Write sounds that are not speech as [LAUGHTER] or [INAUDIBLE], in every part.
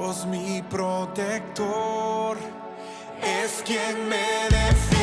Dios mi protector es quien me defiende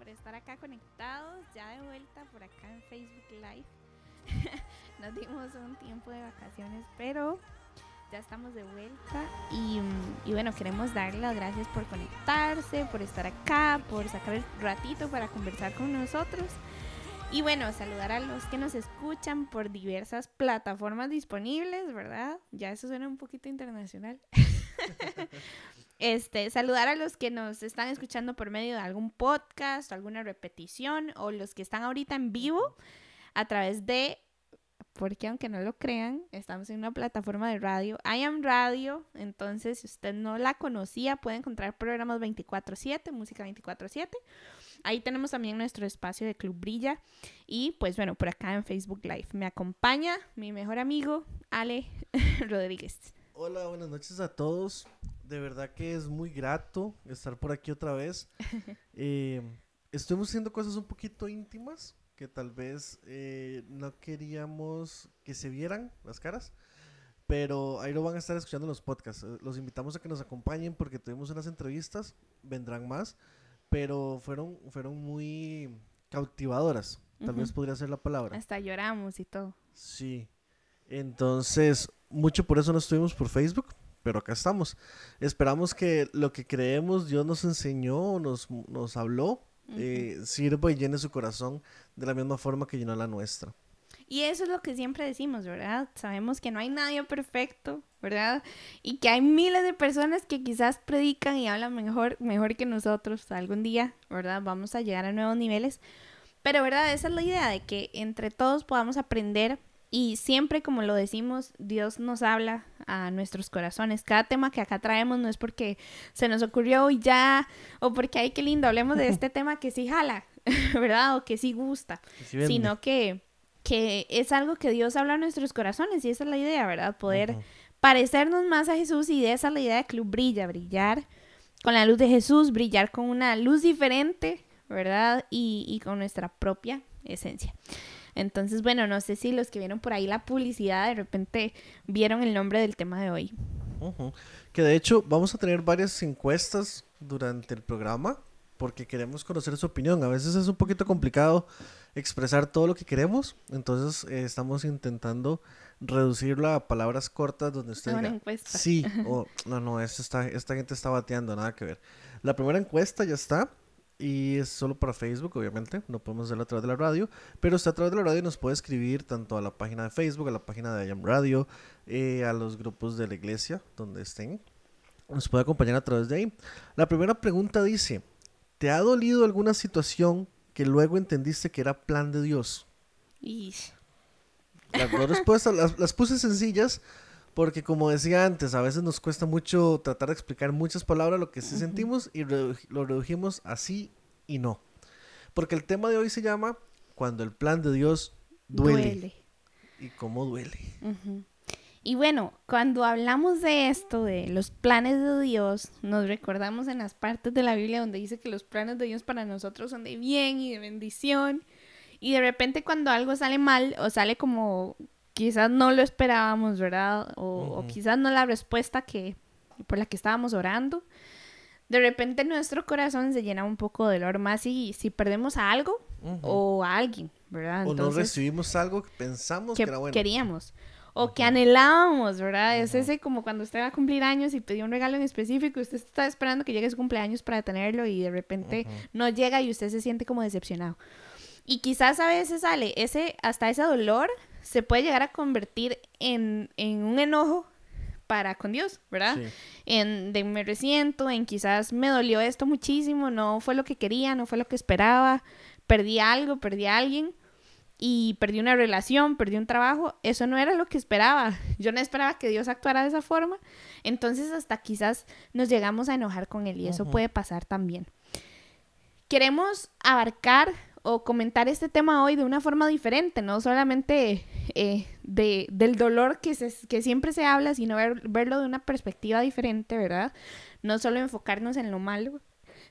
por estar acá conectados. Ya de vuelta por acá en Facebook Live. [LAUGHS] Nos dimos un tiempo de vacaciones, pero ya estamos de vuelta. Y, mm, bueno, queremos darle las gracias por conectarse, por estar acá, por sacar el ratito para conversar con nosotros. Y bueno, saludar a los que nos escuchan por diversas plataformas disponibles, ¿verdad? Ya eso suena un poquito internacional. [LAUGHS] Este, saludar a los que nos están escuchando por medio de algún podcast o alguna repetición o los que están ahorita en vivo a través de, porque aunque no lo crean, estamos en una plataforma de radio, I Am Radio, entonces si usted no la conocía puede encontrar programas 24/7, música 24/7. Ahí tenemos también nuestro espacio de Club Brilla y pues bueno, por acá en Facebook Live me acompaña mi mejor amigo Ale [LAUGHS] Rodríguez. Hola, buenas noches a todos. De verdad que es muy grato estar por aquí otra vez. [LAUGHS] Eh, estuvimos haciendo cosas un poquito íntimas que tal vez eh, no queríamos que se vieran las caras, pero ahí lo van a estar escuchando en los podcasts. Eh, Los invitamos a que nos acompañen porque tuvimos unas entrevistas, vendrán más, pero fueron, fueron muy cautivadoras, tal vez podría ser la palabra. Hasta lloramos y todo. Sí. Entonces, mucho por eso no estuvimos por Facebook, pero acá estamos. Esperamos que lo que creemos Dios nos enseñó, nos, nos habló, eh, sirva y llene su corazón de la misma forma que llenó la nuestra. Y eso es lo que siempre decimos, ¿verdad? Sabemos que no hay nadie perfecto, ¿verdad? Y que hay miles de personas que quizás predican y hablan mejor, mejor que nosotros algún día, ¿verdad? Vamos a llegar a nuevos niveles. Pero, ¿verdad? Esa es la idea de que entre todos podamos aprender y siempre, como lo decimos, Dios nos habla a nuestros corazones. Cada tema que acá traemos no es porque se nos ocurrió y ya, o porque, ay, qué lindo, hablemos de este [LAUGHS] tema que sí jala, [LAUGHS] ¿verdad? O que sí gusta sino que, que es algo que Dios habla a nuestros corazones y esa es la idea, ¿verdad? Poder parecernos más a Jesús y de esa es la idea de Club Brilla, brillar con la luz de Jesús, brillar con una luz diferente, ¿verdad? Y, y con nuestra propia esencia. Entonces, bueno, no sé si los que vieron por ahí la publicidad de repente vieron el nombre del tema de hoy. Ujú. Que de hecho vamos a tener varias encuestas durante el programa porque queremos conocer su opinión. A veces es un poquito complicado expresar todo lo que queremos, entonces eh, estamos intentando reducirlo a palabras cortas donde usted Una diga, encuesta. sí [LAUGHS] o no, no, esto está, esta gente está bateando, nada que ver. La primera encuesta ya está y es solo para Facebook, obviamente, no podemos hacerlo a través de la radio, pero usted a través de la radio nos puede escribir tanto a la página de Facebook, a la página de IAM Radio, eh, a los grupos de la iglesia donde estén. Nos puede acompañar a través de ahí. La primera pregunta dice, ¿te ha dolido alguna situación que luego entendiste que era plan de Dios? Las dos respuestas las, las puse sencillas porque como decía antes, a veces nos cuesta mucho tratar de explicar muchas palabras lo que sí sentimos y redu- lo redujimos así y no. Porque el tema de hoy se llama Cuando el plan de Dios duele. duele. ¿Y cómo duele? Y bueno, cuando hablamos de esto, de los planes de Dios, nos recordamos en las partes de la Biblia donde dice que los planes de Dios para nosotros son de bien y de bendición. Y de repente cuando algo sale mal o sale como quizás no lo esperábamos, ¿verdad? O, o Ujú. quizás no la respuesta que por la que estábamos orando, de repente nuestro corazón se llena un poco de dolor más si, si perdemos a algo o a alguien, ¿verdad? o no recibimos algo que pensamos que, que era bueno. queríamos o que anhelábamos, ¿verdad? Es ese como cuando usted va a cumplir años y pidió un regalo en específico y usted está esperando que llegue su cumpleaños para tenerlo y de repente no llega y usted se siente como decepcionado. Y quizás a veces sale ese, hasta ese dolor se puede llegar a convertir en, en un enojo para con Dios, ¿verdad? Sí. En de me resiento, en quizás me dolió esto muchísimo, no fue lo que quería, no fue lo que esperaba, perdí algo, perdí a alguien. y perdí una relación, perdí un trabajo, eso no era lo que esperaba. [LAUGHS] Yo no esperaba que Dios actuara de esa forma. Entonces hasta quizás nos llegamos a enojar con Él y eso puede pasar también. Queremos abarcar o comentar este tema hoy de una forma diferente, no solamente eh, de, del dolor que, se- que siempre se habla, sino ver- verlo de una perspectiva diferente, ¿verdad? No solo enfocarnos en lo malo,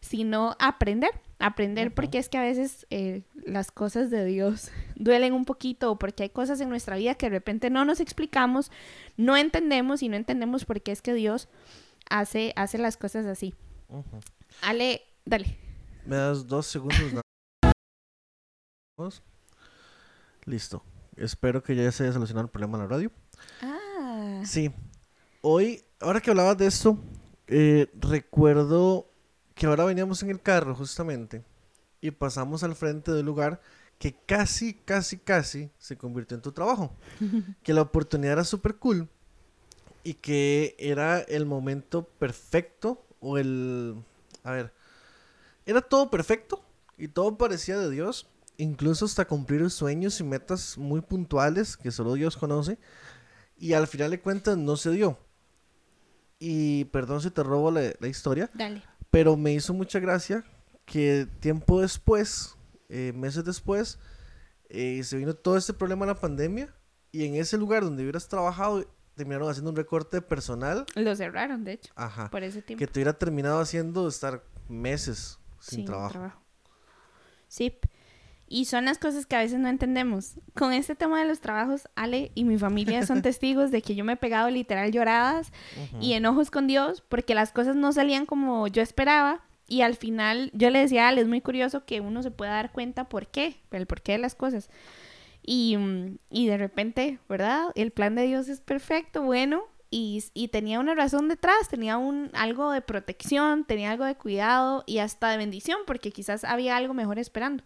sino aprender, aprender porque es que a veces eh, las cosas de Dios [LAUGHS] duelen un poquito o porque hay cosas en nuestra vida que de repente no nos explicamos, no entendemos y no entendemos por qué es que Dios hace, hace las cosas así. Ale, dale. Me das dos segundos. Listo. Espero que ya se haya solucionado el problema en la radio. Ah, Sí. Hoy, ahora que hablabas de esto, eh, recuerdo que ahora veníamos en el carro justamente y pasamos al frente del lugar que casi, casi, casi se convirtió en tu trabajo. [LAUGHS] que la oportunidad era súper cool y que era el momento perfecto o el... A ver, era todo perfecto y todo parecía de Dios, incluso hasta cumplir sueños y metas muy puntuales que solo Dios conoce. Y al final de cuentas no se dio. Y perdón si te robo la, la historia, dale. pero me hizo mucha gracia que tiempo después, eh, meses después, eh, se vino todo este problema de la pandemia y en ese lugar donde hubieras trabajado terminaron haciendo un recorte personal, Lo cerraron, de hecho, ajá, por ese tiempo. que te hubiera terminado haciendo estar meses sin, trabajo. Sí. Y son las cosas que a veces no entendemos. Con este tema de los trabajos, Ale y mi familia son [LAUGHS] testigos de que yo me he pegado literal lloradas y enojos con Dios porque las cosas no salían como yo esperaba. Y al final yo le decía a Ale, es muy curioso que uno se pueda dar cuenta por qué, el porqué de las cosas. Y, mm, y de repente, ¿verdad? El plan de Dios es perfecto, bueno, y, y tenía una razón detrás, tenía un, algo de protección, tenía algo de cuidado y hasta de bendición, porque quizás había algo mejor esperando.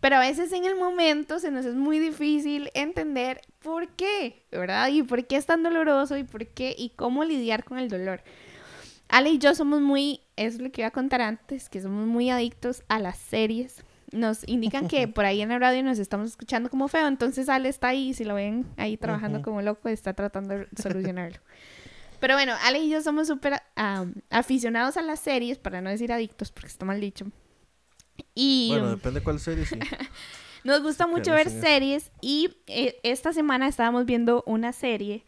Pero a veces en el momento se nos es muy difícil entender por qué, ¿verdad? Y por qué es tan doloroso y por qué y cómo lidiar con el dolor. Ale y yo somos muy, es lo que iba a contar antes, que somos muy adictos a las series. Nos indican que [LAUGHS] por ahí en la radio nos estamos escuchando como feo, entonces Ale está ahí, si lo ven ahí trabajando como loco, está tratando de solucionarlo. [LAUGHS] Pero bueno, Ale y yo somos súper am, aficionados a las series, para no decir adictos, porque está mal dicho. Y Bueno, um, depende cuál serie, sí. [LAUGHS] nos gusta mucho Claro, ver series y eh, esta semana estábamos viendo una serie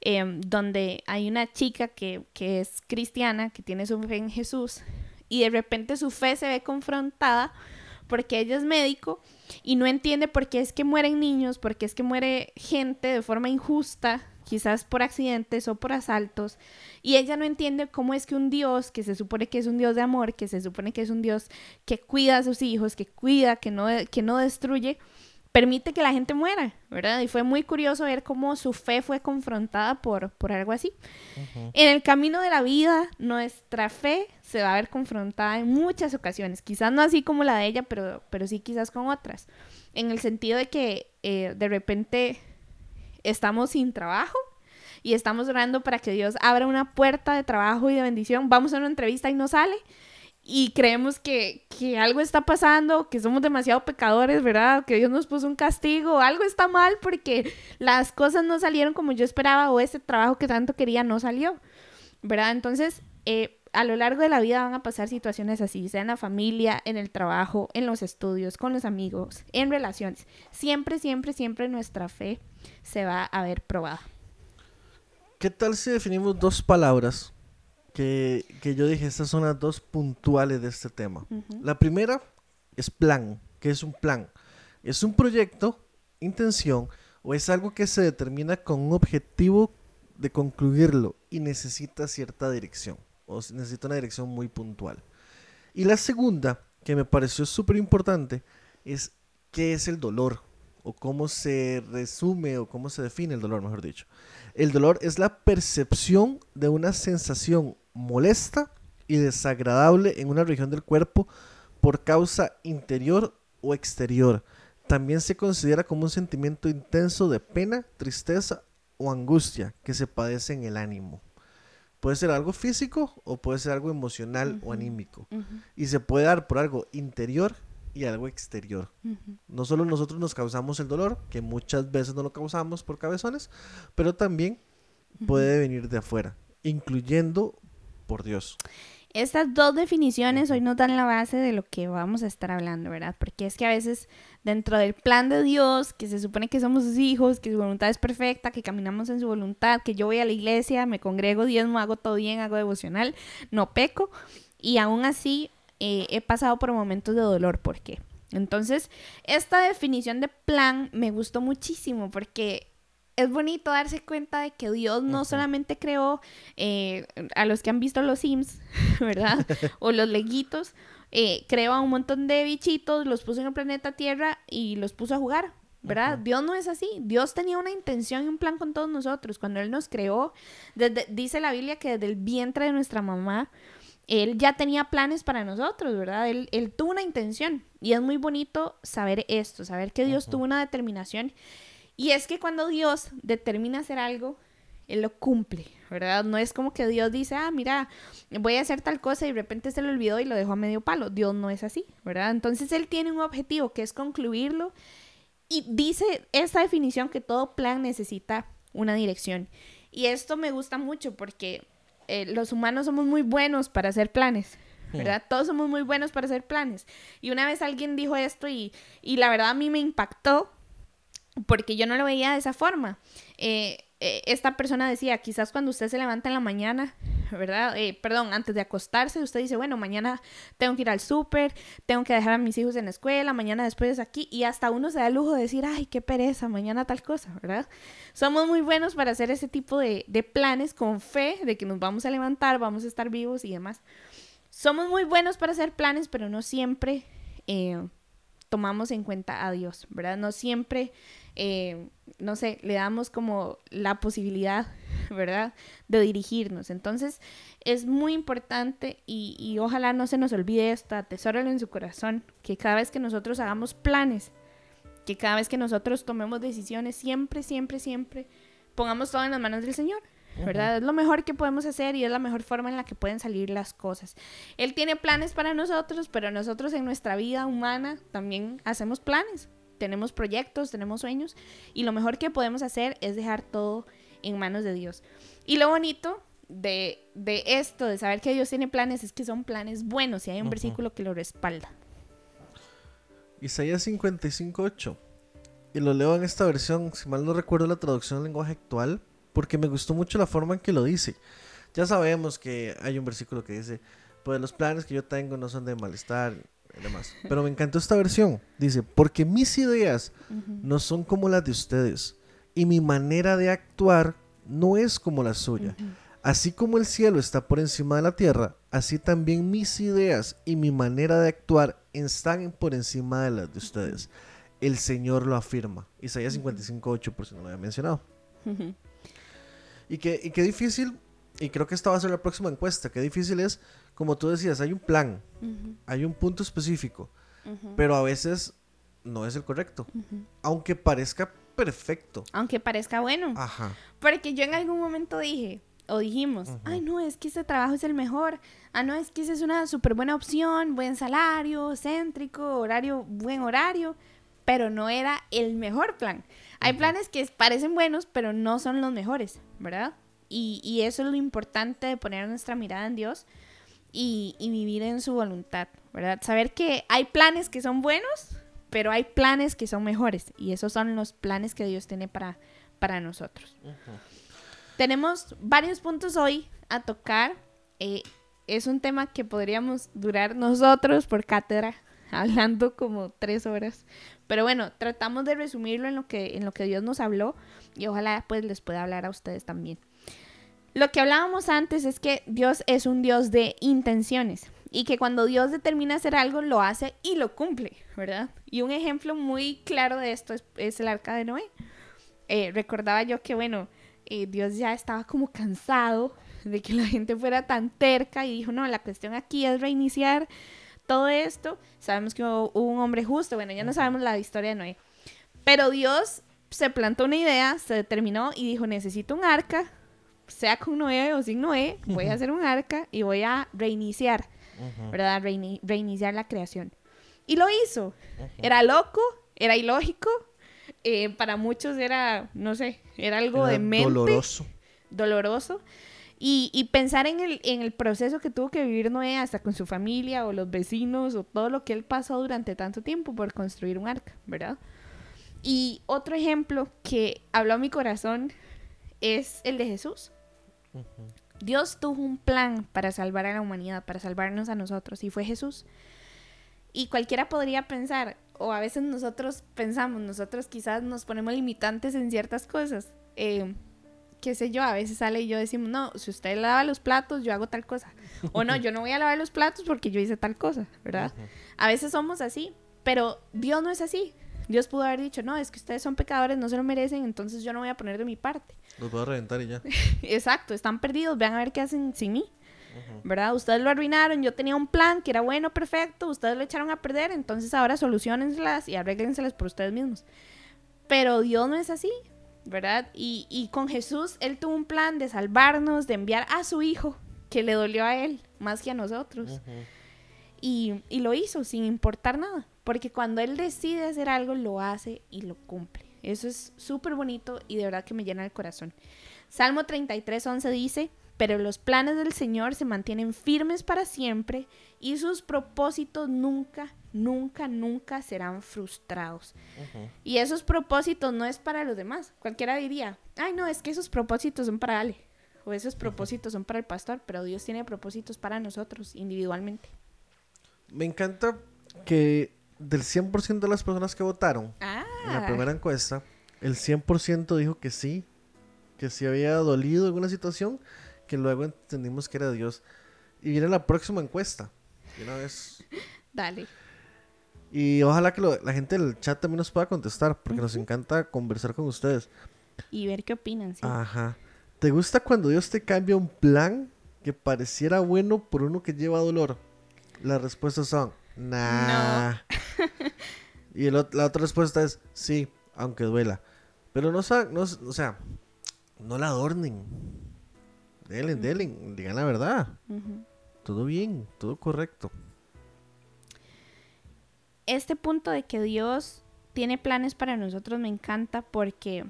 em, donde hay una chica que, que es cristiana, que tiene su fe en Jesús y de repente su fe se ve confrontada porque ella es médico y no entiende por qué es que mueren niños, por qué es que muere gente de forma injusta, quizás por accidentes o por asaltos, y ella no entiende cómo es que un Dios, que se supone que es un Dios de amor, que se supone que es un Dios que cuida a sus hijos, que cuida, que no, que no destruye, permite que la gente muera, ¿verdad? Y fue muy curioso ver cómo su fe fue confrontada por, por algo así. En el camino de la vida, nuestra fe se va a ver confrontada en muchas ocasiones, quizás no así como la de ella, pero, pero sí quizás con otras, en el sentido de que eh, de repente estamos sin trabajo y estamos orando para que Dios abra una puerta de trabajo y de bendición, vamos a una entrevista y no sale. Y creemos que, que algo está pasando, que somos demasiado pecadores, ¿verdad? Que Dios nos puso un castigo, algo está mal porque las cosas no salieron como yo esperaba o ese trabajo que tanto quería no salió, ¿verdad? Entonces, eh, a lo largo de la vida van a pasar situaciones así, sea en la familia, en el trabajo, en los estudios, con los amigos, en relaciones. Siempre, siempre, siempre nuestra fe se va a ver probada. ¿Qué tal si definimos dos palabras que, que yo dije, estas son las dos puntuales de este tema? La primera es plan. ¿Qué es un plan? Es un proyecto, intención, o es algo que se determina con un objetivo de concluirlo y necesita cierta dirección, o necesita una dirección muy puntual. Y la segunda, que me pareció súper importante, es qué es el dolor, o cómo se resume, o cómo se define el dolor, mejor dicho. El dolor es la percepción de una sensación molesta y desagradable en una región del cuerpo por causa interior o exterior. También se considera como un sentimiento intenso de pena, tristeza o angustia que se padece en el ánimo. Puede ser algo físico o puede ser algo emocional o anímico. Y se puede dar por algo interior y algo exterior. No solo nosotros nos causamos el dolor, que muchas veces no lo causamos por cabezones, pero también puede venir de afuera, incluyendo por Dios. Estas dos definiciones hoy nos dan la base de lo que vamos a estar hablando, ¿verdad? Porque es que a veces dentro del plan de Dios, que se supone que somos sus hijos, que su voluntad es perfecta, que caminamos en su voluntad, que yo voy a la iglesia, me congrego, diezmo, hago todo bien, hago devocional, no peco, y aún así eh, he pasado por momentos de dolor. ¿Por qué? Entonces, esta definición de plan me gustó muchísimo porque es bonito darse cuenta de que Dios no solamente creó eh, a los que han visto los Sims, [LAUGHS] ¿verdad? [LAUGHS] o los leguitos, eh, creó a un montón de bichitos, los puso en el planeta Tierra y los puso a jugar. ¿Verdad? Dios no es así. Dios tenía una intención y un plan con todos nosotros. Cuando Él nos creó, desde, dice la Biblia que desde el vientre de nuestra mamá, Él ya tenía planes para nosotros, ¿verdad? Él, él tuvo una intención. Y es muy bonito saber esto, saber que Dios tuvo una determinación y es que cuando Dios determina hacer algo, Él lo cumple, ¿verdad? No es como que Dios dice, ah, mira, voy a hacer tal cosa y de repente se lo olvidó y lo dejó a medio palo. Dios no es así, ¿verdad? Entonces Él tiene un objetivo que es concluirlo y dice esta definición que todo plan necesita una dirección. Y esto me gusta mucho porque eh, los humanos somos muy buenos para hacer planes. ¿verdad? Todos somos muy buenos para hacer planes. Y una vez alguien dijo esto y, y la verdad a mí me impactó porque yo no lo veía de esa forma. Eh, eh, esta persona decía, quizás cuando usted se levanta en la mañana, ¿verdad? Eh, perdón, antes de acostarse, usted dice, bueno, mañana tengo que ir al súper, tengo que dejar a mis hijos en la escuela, mañana después es aquí, y hasta uno se da el lujo de decir, ay, qué pereza, mañana tal cosa, ¿verdad? Somos muy buenos para hacer ese tipo de, de planes con fe de que nos vamos a levantar, vamos a estar vivos y demás. Somos muy buenos para hacer planes, pero no siempre tomamos en cuenta a Dios, ¿verdad? No siempre eh, no sé, le damos como la posibilidad, [LAUGHS] ¿verdad?, de dirigirnos. Entonces, es muy importante y, ojalá no se nos olvide esto, atesóralo en su corazón, que cada vez que nosotros hagamos planes, que cada vez que nosotros tomemos decisiones, siempre, siempre, siempre pongamos todo en las manos del Señor. ¿verdad? Es lo mejor que podemos hacer y es la mejor forma en la que pueden salir las cosas. Él tiene planes para nosotros, pero nosotros en nuestra vida humana también hacemos planes tenemos proyectos, tenemos sueños y lo mejor que podemos hacer es dejar todo en manos de Dios. Y lo bonito de, esto, de saber que Dios tiene planes, es que son planes buenos y hay un versículo que lo respalda. Isaías 55.8. Y lo leo en esta versión, si mal no recuerdo la traducción en lenguaje actual, porque me gustó mucho la forma en que lo dice. Ya sabemos que hay un versículo que dice, pues los planes que yo tengo no son de malestar pero me encantó esta versión. Dice, porque mis ideas no son como las de ustedes y mi manera de actuar no es como la suya. Así como el cielo está por encima de la tierra, así también mis ideas y mi manera de actuar están por encima de las de ustedes. El Señor lo afirma. Isaías 55.8, por si no lo había mencionado. y, y qué difícil, y creo que esta va a ser la próxima encuesta, qué difícil es como tú decías, hay un plan, hay un punto específico, pero a veces no es el correcto, aunque parezca perfecto. Aunque parezca bueno. Ajá. Porque yo en algún momento dije, o dijimos, ay no, es que ese trabajo es el mejor, ah no, es que esa es una súper buena opción, buen salario, céntrico, horario, buen horario, pero no era el mejor plan. Hay planes que parecen buenos, pero no son los mejores, ¿verdad? Y, y eso es lo importante de poner nuestra mirada en Dios, y, vivir en su voluntad, ¿verdad? Saber que hay planes que son buenos, pero hay planes que son mejores y esos son los planes que Dios tiene para, para nosotros. Tenemos varios puntos hoy a tocar. Eh, es un tema que podríamos durar nosotros por cátedra, [LAUGHS] hablando como tres horas. Pero bueno, tratamos de resumirlo en lo que, en lo que Dios nos habló y ojalá pues les pueda hablar a ustedes también. Lo que hablábamos antes es que Dios es un Dios de intenciones y que cuando Dios determina hacer algo, lo hace y lo cumple, ¿verdad? Y un ejemplo muy claro de esto es, el arca de Noé. Eh, recordaba yo que, bueno, eh, Dios ya estaba como cansado de que la gente fuera tan terca y dijo, no, la cuestión aquí es reiniciar todo esto. Sabemos que hubo un hombre justo, bueno, ya no sabemos la historia de Noé. Pero Dios se plantó una idea, se determinó y dijo, necesito un arca sea con Noé o sin Noé, voy a hacer un arca y voy a reiniciar, ¿verdad? reiniciar la creación. Y lo hizo. Era loco, era ilógico. eh, para muchos era, no sé, era algo de mente doloroso. doloroso. Y, y pensar en el, en el proceso que tuvo que vivir Noé hasta con su familia o los vecinos o todo lo que él pasó durante tanto tiempo por construir un arca, ¿verdad? Y otro ejemplo que habló a mi corazón es el de Jesús. Dios tuvo un plan para salvar a la humanidad, para salvarnos a nosotros, y fue Jesús. Y cualquiera podría pensar, o a veces nosotros pensamos, nosotros quizás nos ponemos limitantes en ciertas cosas. Eh, qué sé yo, a veces sale y yo decimos, no, si usted lava los platos, yo hago tal cosa. O no, yo no voy a lavar los platos porque yo hice tal cosa, ¿verdad? A veces somos así, pero Dios no es así. Dios pudo haber dicho, no, es que ustedes son pecadores, no se lo merecen, entonces yo no voy a poner de mi parte. Los voy a reventar y ya. [LAUGHS] Exacto, están perdidos, vean a ver qué hacen sin mí. ¿Verdad? Ustedes lo arruinaron, yo tenía un plan que era bueno, perfecto, ustedes lo echaron a perder, entonces ahora solucionenselas y arréglenselas por ustedes mismos. Pero Dios no es así, ¿verdad? Y, y con Jesús, Él tuvo un plan de salvarnos, de enviar a su Hijo, que le dolió a Él más que a nosotros. y, y lo hizo sin importar nada, porque cuando Él decide hacer algo, lo hace y lo cumple. Eso es súper bonito y de verdad que me llena el corazón. Salmo 33, 11 dice, pero los planes del Señor se mantienen firmes para siempre y sus propósitos nunca, nunca, nunca serán frustrados. Y esos propósitos no es para los demás. Cualquiera diría, ay no, es que esos propósitos son para Ale. O esos propósitos son para el pastor, pero Dios tiene propósitos para nosotros individualmente. Me encanta que del 100% de las personas que votaron Ah, en la primera encuesta, el 100% dijo que sí, que sí había dolido alguna situación, que luego entendimos que era Dios. Y viene la próxima encuesta. de una vez. [LAUGHS] dale. Y ojalá que lo- la gente del chat también nos pueda contestar, porque nos encanta conversar con ustedes. Y ver qué opinan. sí. Ajá. ¿Te gusta cuando Dios te cambia un plan que pareciera bueno por uno que lleva dolor? Las respuestas son, nah. [LAUGHS] y el ot- la otra respuesta es, sí, aunque duela. Pero no, no o sea, no la adornen. Delen, delen, digan la verdad. Todo bien, todo correcto. este punto de que Dios tiene planes para nosotros me encanta porque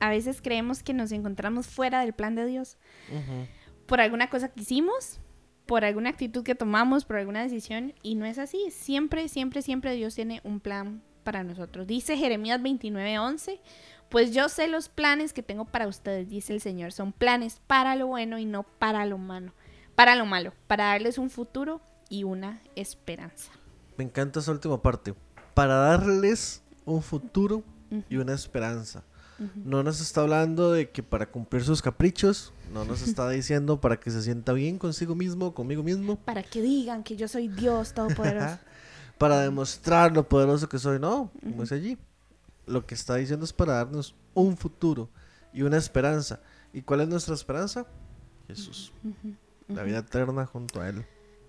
a veces creemos que nos encontramos fuera del plan de Dios por alguna cosa que hicimos, por alguna actitud que tomamos, por alguna decisión y no es así. Siempre, siempre, siempre Dios tiene un plan para nosotros. Dice Jeremías 29:11, pues yo sé los planes que tengo para ustedes, dice el Señor, son planes para lo bueno y no para lo malo, para lo malo, para darles un futuro y una esperanza. Me encanta esa última parte. Para darles un futuro y una esperanza. No nos está hablando de que para cumplir sus caprichos, no nos está [LAUGHS] diciendo para que se sienta bien consigo mismo, conmigo mismo, para que digan que yo soy Dios Todopoderoso. [LAUGHS] para demostrar lo poderoso que soy. No, como es allí. Lo que está diciendo es para darnos un futuro y una esperanza. ¿Y cuál es nuestra esperanza? Jesús. La vida eterna junto a Él.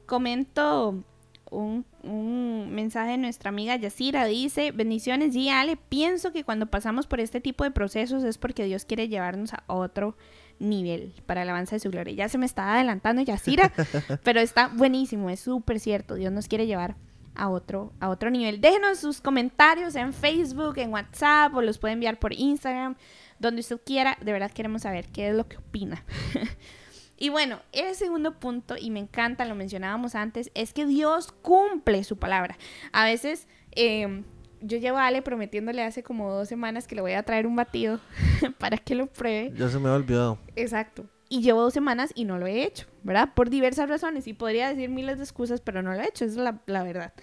Comento un, un mensaje de nuestra amiga Yasira. Dice, bendiciones, y Ale, pienso que cuando pasamos por este tipo de procesos es porque Dios quiere llevarnos a otro nivel para el avance de su gloria. Ya se me está adelantando Yasira, [LAUGHS] pero está buenísimo, es súper cierto. Dios nos quiere llevar a otro, a otro nivel. Déjenos sus comentarios en Facebook, en WhatsApp o los puede enviar por Instagram, donde usted quiera. De verdad queremos saber qué es lo que opina. [LAUGHS] Y bueno, el segundo punto, y me encanta, lo mencionábamos antes, es que Dios cumple su palabra. A veces eh, yo llevo a Ale prometiéndole hace como dos semanas que le voy a traer un batido [LAUGHS] para que lo pruebe. Ya se me había olvidado. Exacto. Y llevo dos semanas y no lo he hecho, ¿verdad? Por diversas razones. Y podría decir miles de excusas, pero no lo he hecho, esa es la, la verdad.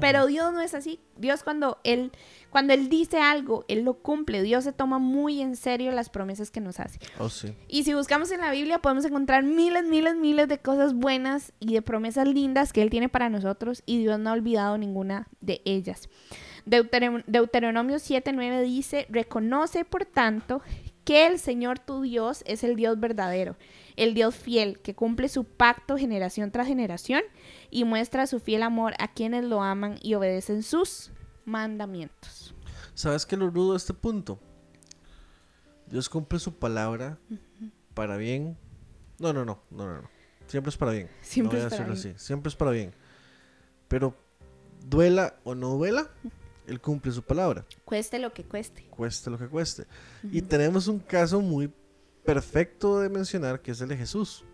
Pero Dios no es así. Dios cuando él, cuando él dice algo, Él lo cumple. Dios se toma muy en serio las promesas que nos hace. Oh, sí. Y si buscamos en la Biblia podemos encontrar miles, miles, miles de cosas buenas y de promesas lindas que Él tiene para nosotros y Dios no ha olvidado ninguna de ellas. Deuteron- Deuteronomio 7:9 dice, reconoce por tanto que el Señor tu Dios es el Dios verdadero, el Dios fiel, que cumple su pacto generación tras generación y muestra su fiel amor a quienes lo aman y obedecen sus mandamientos. ¿Sabes qué lo rudo de este punto? Dios cumple su palabra para bien. No, no, no, no, no, no. Siempre es para bien. Siempre no voy es para así. Siempre es para bien. Pero duela o no duela, Él cumple su palabra, Cueste lo que cueste. cueste lo que cueste. Y tenemos un caso muy perfecto de mencionar que es el de Jesús.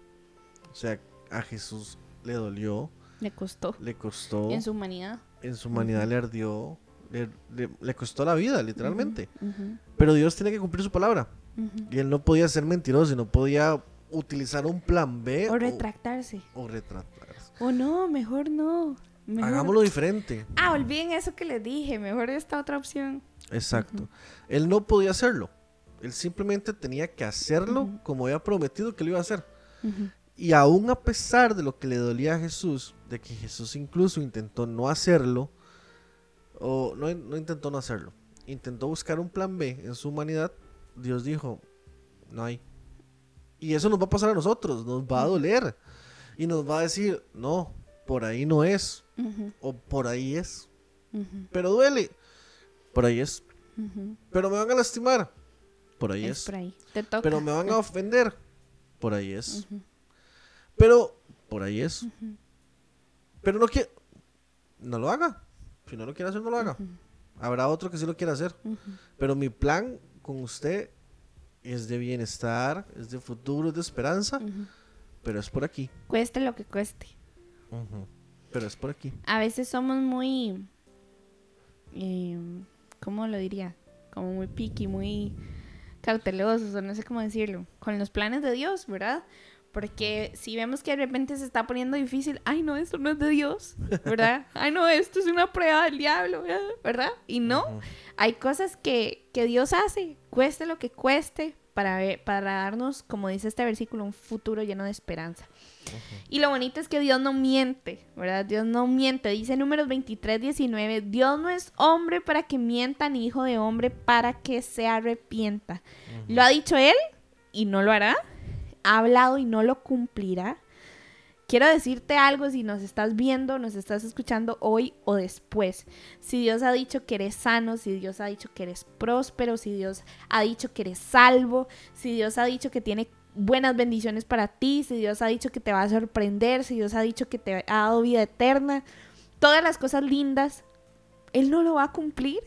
O sea, a Jesús le dolió, Le costó. le costó, En su humanidad. en su humanidad le ardió, le, le- le costó la vida, literalmente. Pero Dios tiene que cumplir su palabra. Y él no podía ser mentiroso y no podía utilizar un plan B O retractarse. o, o retratarse. O no, mejor no. Mejor- Hagámoslo diferente. Ah, olviden eso que les dije. Mejor esta otra opción. Exacto. Él no podía hacerlo. Él simplemente tenía que hacerlo como había prometido que lo iba a hacer. Y aún a pesar de lo que le dolía a Jesús, de que Jesús incluso intentó no hacerlo, o no, no intentó no hacerlo, intentó buscar un plan B en su humanidad, Dios dijo, no hay. Y eso nos va a pasar a nosotros, nos va a doler. Y nos va a decir, no, por ahí no es, o por ahí es, pero duele, por ahí es, pero me van a lastimar, por ahí Es es, por ahí. Te toca. pero me van a ofender, por ahí es. Pero por ahí es. Pero no quiere. No lo haga. Si no lo quiere hacer, no lo haga. Habrá otro que sí lo quiera hacer. Pero mi plan con usted es de bienestar, es de futuro, es de esperanza. Pero es por aquí. Cueste lo que cueste. Pero es por aquí. A veces somos muy. eh, ¿Cómo lo diría? Como muy picky, muy cautelosos, o no sé cómo decirlo. Con los planes de Dios, ¿verdad? Porque si vemos que de repente se está poniendo difícil, ay no, esto no es de Dios, ¿verdad? [LAUGHS] Ay no, esto es una prueba del diablo, ¿verdad? Y no, hay cosas que, que Dios hace, cueste lo que cueste, para, ver- para darnos, como dice este versículo, un futuro lleno de esperanza. Y lo bonito es que Dios no miente, ¿verdad? Dios no miente. Dice números 23, 19, Dios no es hombre para que mienta, ni hijo de hombre para que se arrepienta. Lo ha dicho Él y no lo hará. Ha hablado y no lo cumplirá. Quiero decirte algo si nos estás viendo, nos estás escuchando hoy o después. Si Dios ha dicho que eres sano, si Dios ha dicho que eres próspero, si Dios ha dicho que eres salvo, si Dios ha dicho que tiene buenas bendiciones para ti, si Dios ha dicho que te va a sorprender, si Dios ha dicho que te ha dado vida eterna, todas las cosas lindas, Él no lo va a cumplir.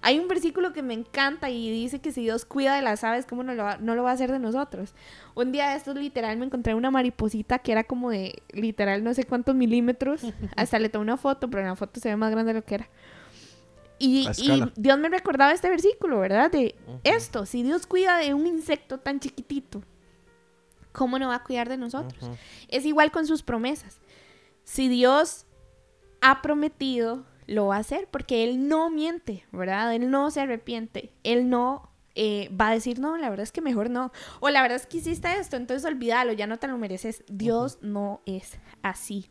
Hay un versículo que me encanta y dice que si Dios cuida de las aves, ¿cómo no lo va, no lo va a hacer de nosotros? Un día de estos literal me encontré una mariposita que era como de literal no sé cuántos milímetros. [LAUGHS] Hasta le tomé una foto, pero en la foto se ve más grande de lo que era. Y. Dios me recordaba este versículo, ¿verdad? De esto, si Dios cuida de un insecto tan chiquitito, ¿cómo no va a cuidar de nosotros? Es igual con sus promesas. Si Dios ha prometido, lo va a hacer porque Él no miente, ¿verdad? Él no se arrepiente. Él no eh, va a decir, no, la verdad es que mejor no. O la verdad es que hiciste esto, entonces olvídalo, ya no te lo mereces. Dios no es así.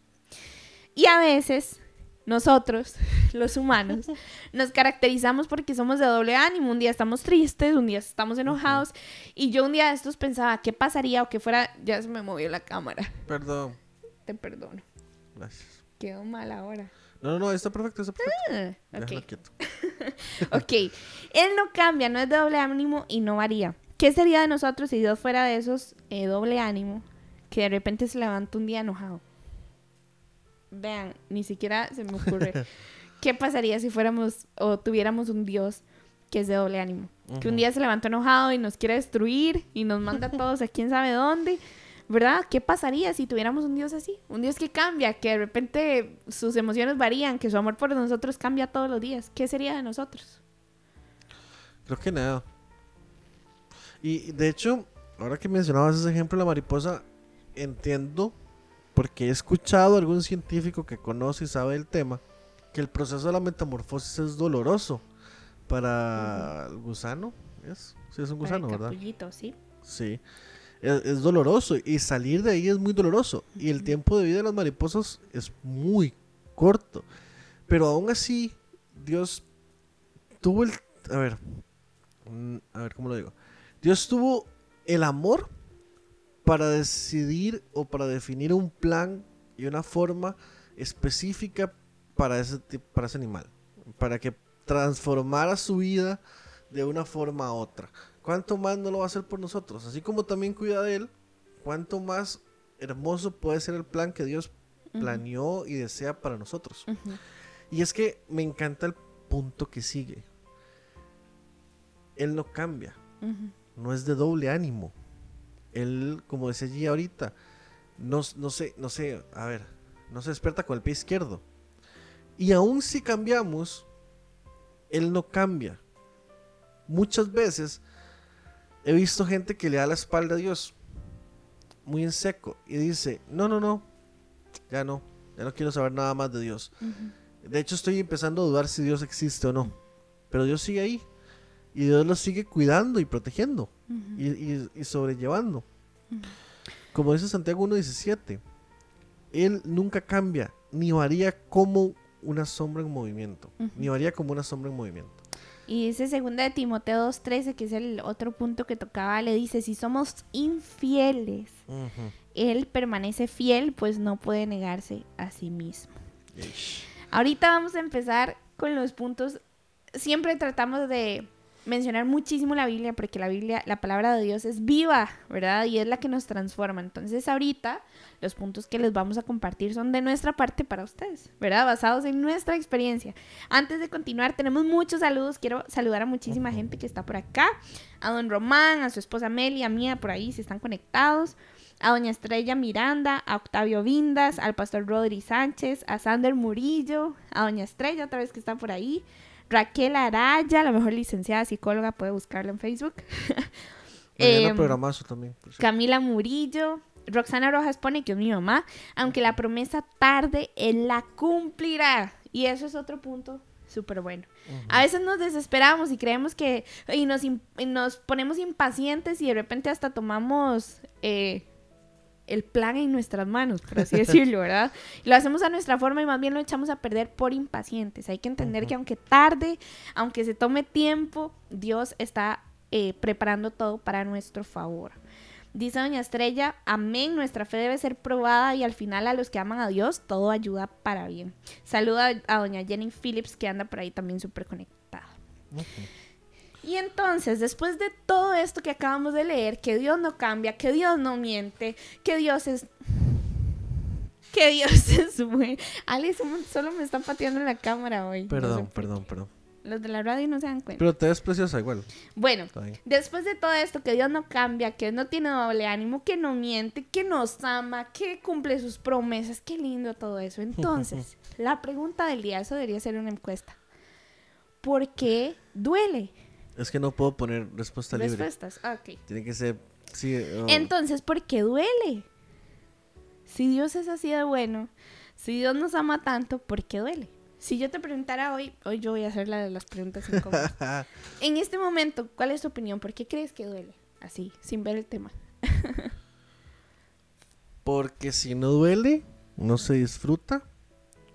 Y a veces nosotros, [LAUGHS] los humanos, [LAUGHS] nos caracterizamos porque somos de doble ánimo. Un día estamos tristes, un día estamos enojados. Y yo un día de estos pensaba, ¿qué pasaría o que fuera? Ya se me movió la cámara. Perdón. Te perdono. Gracias. Quedó mal ahora. No, no, no, está perfecto, está perfecto. Ah, Déjalo ok. quieto. [LAUGHS] ok. Él no cambia, no es de doble ánimo y no varía. ¿Qué sería de nosotros si Dios fuera de esos eh, doble ánimo que de repente se levanta un día enojado? Vean, ni siquiera se me ocurre. [LAUGHS] ¿Qué pasaría si fuéramos o tuviéramos un Dios que es de doble ánimo? Que un día se levantó enojado y nos quiere destruir y nos manda a todos a quién sabe dónde. ¿Verdad? ¿Qué pasaría si tuviéramos un Dios así? Un Dios que cambia, que de repente sus emociones varían, que su amor por nosotros cambia todos los días. ¿Qué sería de nosotros? Creo que nada. Y de hecho, ahora que mencionabas ese ejemplo de la mariposa, entiendo, porque he escuchado a algún científico que conoce y sabe del tema, que el proceso de la metamorfosis es doloroso para el gusano. ¿Es? Sí, es un Para el gusano, ¿verdad? ¿sí? Sí. Es, es doloroso y salir de ahí es muy doloroso. Y el tiempo de vida de las mariposas es muy corto. Pero aún así, Dios tuvo el... A ver. mm, A ver, ¿cómo lo digo? Dios tuvo el amor para decidir o para definir un plan y una forma específica para ese, para ese animal. Para que transformara su vida de una forma a otra. ¿Cuánto más no lo va a hacer por nosotros? Así como también cuida de él, ¿cuánto más hermoso puede ser el plan que Dios planeó y desea para nosotros. Y es que me encanta el punto que sigue. Él no cambia, no es de doble ánimo. Él, como decía allí ahorita, no, no sé, no sé, a ver, no se despierta con el pie izquierdo. Y aún si cambiamos, él no cambia. Muchas veces he visto gente que le da la espalda a Dios muy en seco y dice, no, no, no, ya no, ya no quiero saber nada más de Dios. De hecho, estoy empezando a dudar si Dios existe o no. Pero Dios sigue ahí. Y Dios lo sigue cuidando y protegiendo. Y, y- y sobrellevando. Como dice Santiago 1.17. Él nunca cambia. Ni varía como una sombra en movimiento. Ni varía como una sombra en movimiento. Y dice segunda de Timoteo 2.13, que es el otro punto que tocaba, le dice, si somos infieles, él permanece fiel, pues no puede negarse a sí mismo. Ish. Ahorita vamos a empezar con los puntos. Siempre tratamos de mencionar muchísimo la Biblia porque la Biblia, la palabra de Dios es viva, ¿verdad? Y es la que nos transforma. Entonces ahorita los puntos que les vamos a compartir son de nuestra parte para ustedes, ¿verdad? Basados en nuestra experiencia. Antes de continuar, tenemos muchos saludos. Quiero saludar a muchísima gente que está por acá. A don Román, a su esposa Meli, a Mía por ahí, si están conectados. A doña Estrella Miranda, a Octavio Vindas, al pastor Rodri Sánchez, a Sander Murillo, a doña Estrella otra vez que está por ahí. Raquel Araya, la mejor licenciada psicóloga, puede buscarla en Facebook. [LAUGHS] Em, programazo también. Camila Murillo. Roxana Rojas pone que es mi mamá, aunque la promesa tarde, él la cumplirá. Y eso es otro punto súper bueno. A veces nos desesperamos y creemos que, y nos, y nos ponemos impacientes y de repente hasta tomamos eh, el plan en nuestras manos, por así [LAUGHS] decirlo, ¿verdad? Y lo hacemos a nuestra forma y más bien lo echamos a perder por impacientes. Hay que entender que aunque tarde, aunque se tome tiempo, Dios está eh, preparando todo para nuestro favor. Dice Doña Estrella, amén, nuestra fe debe ser probada y al final a los que aman a Dios todo ayuda para bien. Saluda a Doña Jenny Phillips que anda por ahí también súper conectada. Y entonces, después de todo esto que acabamos de leer, que Dios no cambia, que Dios no miente, que Dios es... Que Dios [LAUGHS] es bueno. Solo- me están pateando en la cámara hoy. No Perdón, sé perdón, perdón. Los de la radio no se dan cuenta. Pero te ves preciosa igual. Bueno. Después de todo esto, que Dios no cambia, que no tiene doble ánimo, que no miente, que nos ama, que cumple sus promesas, qué lindo todo eso. Entonces, [LAUGHS] la pregunta del día, eso debería ser una encuesta. ¿Por qué duele? Es que no puedo poner respuesta libre. Respuestas. Ah, ok. Tiene que ser. Sí, oh, Entonces, ¿por qué duele? Si Dios es así de bueno, si Dios nos ama tanto, ¿por qué duele? Si yo te preguntara hoy, hoy yo voy a hacer la de las preguntas incómodas. [LAUGHS] en este momento, ¿cuál es tu opinión? ¿Por qué crees que duele? Así, sin ver el tema. [LAUGHS] Porque si no duele, no se disfruta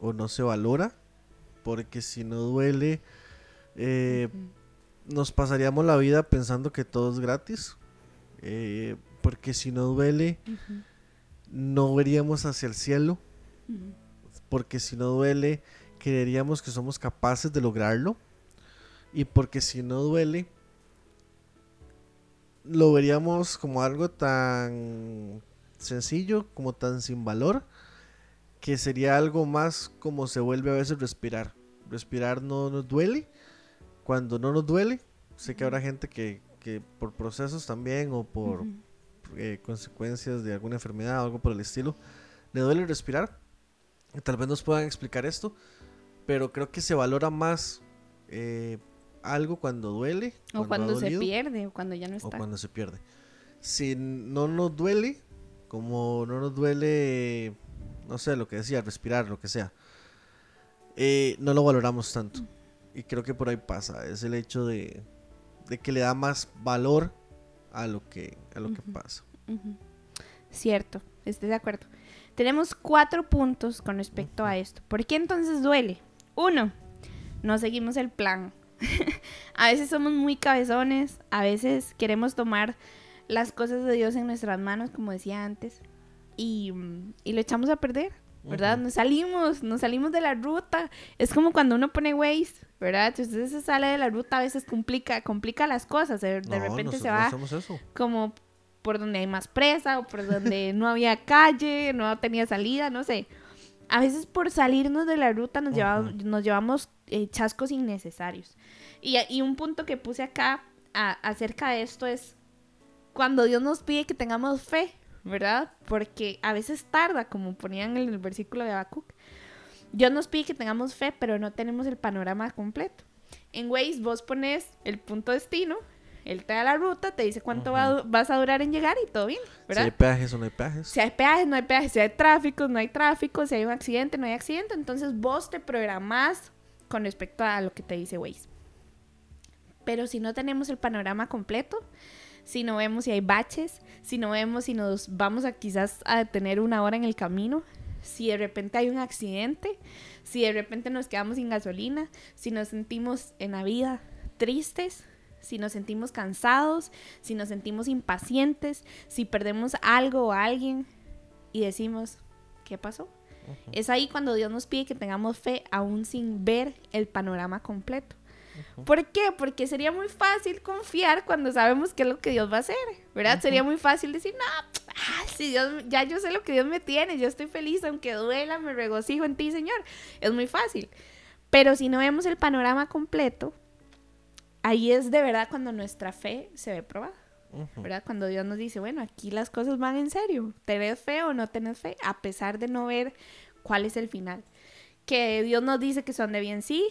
o no se valora. Porque si no duele, eh, nos pasaríamos la vida pensando que todo es gratis. Eh, porque si no duele, no veríamos hacia el cielo. Porque si no duele, creeríamos que somos capaces de lograrlo. Y porque si no duele, lo veríamos como algo tan sencillo, como tan sin valor, que sería algo más como se vuelve a veces respirar. Respirar no nos duele. Cuando no nos duele, sé que habrá gente que, que por procesos también o por Ujú. eh, consecuencias de alguna enfermedad o algo por el estilo, le duele respirar. Tal vez nos puedan explicar esto, pero creo que se valora más eh, algo cuando duele O cuando se dolido, pierde, o cuando ya no o está. cuando se pierde. Si no nos duele, como no nos duele, no sé, lo que decía, respirar, lo que sea, eh, no lo valoramos tanto. Y creo que por ahí pasa, es el hecho de, de que le da más valor a lo que, a lo que pasa. Cierto, estoy de acuerdo. Tenemos cuatro puntos con respecto a esto. ¿Por qué entonces duele? Uno, no seguimos el plan. [LAUGHS] a veces somos muy cabezones, a veces queremos tomar las cosas de Dios en nuestras manos, como decía antes, y, y lo echamos a perder, ¿verdad? Ujú. Nos salimos, nos salimos de la ruta. Es como cuando uno pone Waze, ¿verdad? Si usted se sale de la ruta, a veces complica, complica las cosas. De, de No, repente se va eso. como por donde hay más presa o por donde [LAUGHS] no había calle, no tenía salida, no sé. A veces por salirnos de la ruta nos, lleva- nos llevamos eh, chascos innecesarios. Y, y un punto que puse acá a- acerca de esto es cuando Dios nos pide que tengamos fe, ¿verdad? Porque a veces tarda, como ponían en el versículo de Habacuc. Dios nos pide que tengamos fe, pero no tenemos el panorama completo. En Waze vos pones el punto destino, él te da la ruta, te dice cuánto vas a durar en llegar y todo bien, Si ¿verdad? hay peajes o no hay peajes. Si hay peajes, no hay peajes. Si hay tráfico, no hay tráfico. Si hay un accidente, no hay accidente. Entonces vos te programás con respecto a lo que te dice Waze. Pero si no tenemos el panorama completo, si no vemos si hay baches, si no vemos si nos vamos a quizás a detener una hora en el camino, si de repente hay un accidente, si de repente nos quedamos sin gasolina, si nos sentimos en la vida tristes, si nos sentimos cansados, si nos sentimos impacientes, si perdemos algo o alguien y decimos, ¿qué pasó? Es ahí cuando Dios nos pide que tengamos fe aún sin ver el panorama completo. ¿Por qué? Porque sería muy fácil confiar cuando sabemos qué es lo que Dios va a hacer, ¿verdad? Sería muy fácil decir, no, ah, si Dios, ya yo sé lo que Dios me tiene, yo estoy feliz, aunque duela, me regocijo en ti, Señor. Es muy fácil. Pero si no vemos el panorama completo, ahí es de verdad cuando nuestra fe se ve probada. ¿verdad? Cuando Dios nos dice, bueno, aquí las cosas van en serio, tenés fe o no tenés fe, a pesar de no ver cuál es el final. Que Dios nos dice que son de bien sí,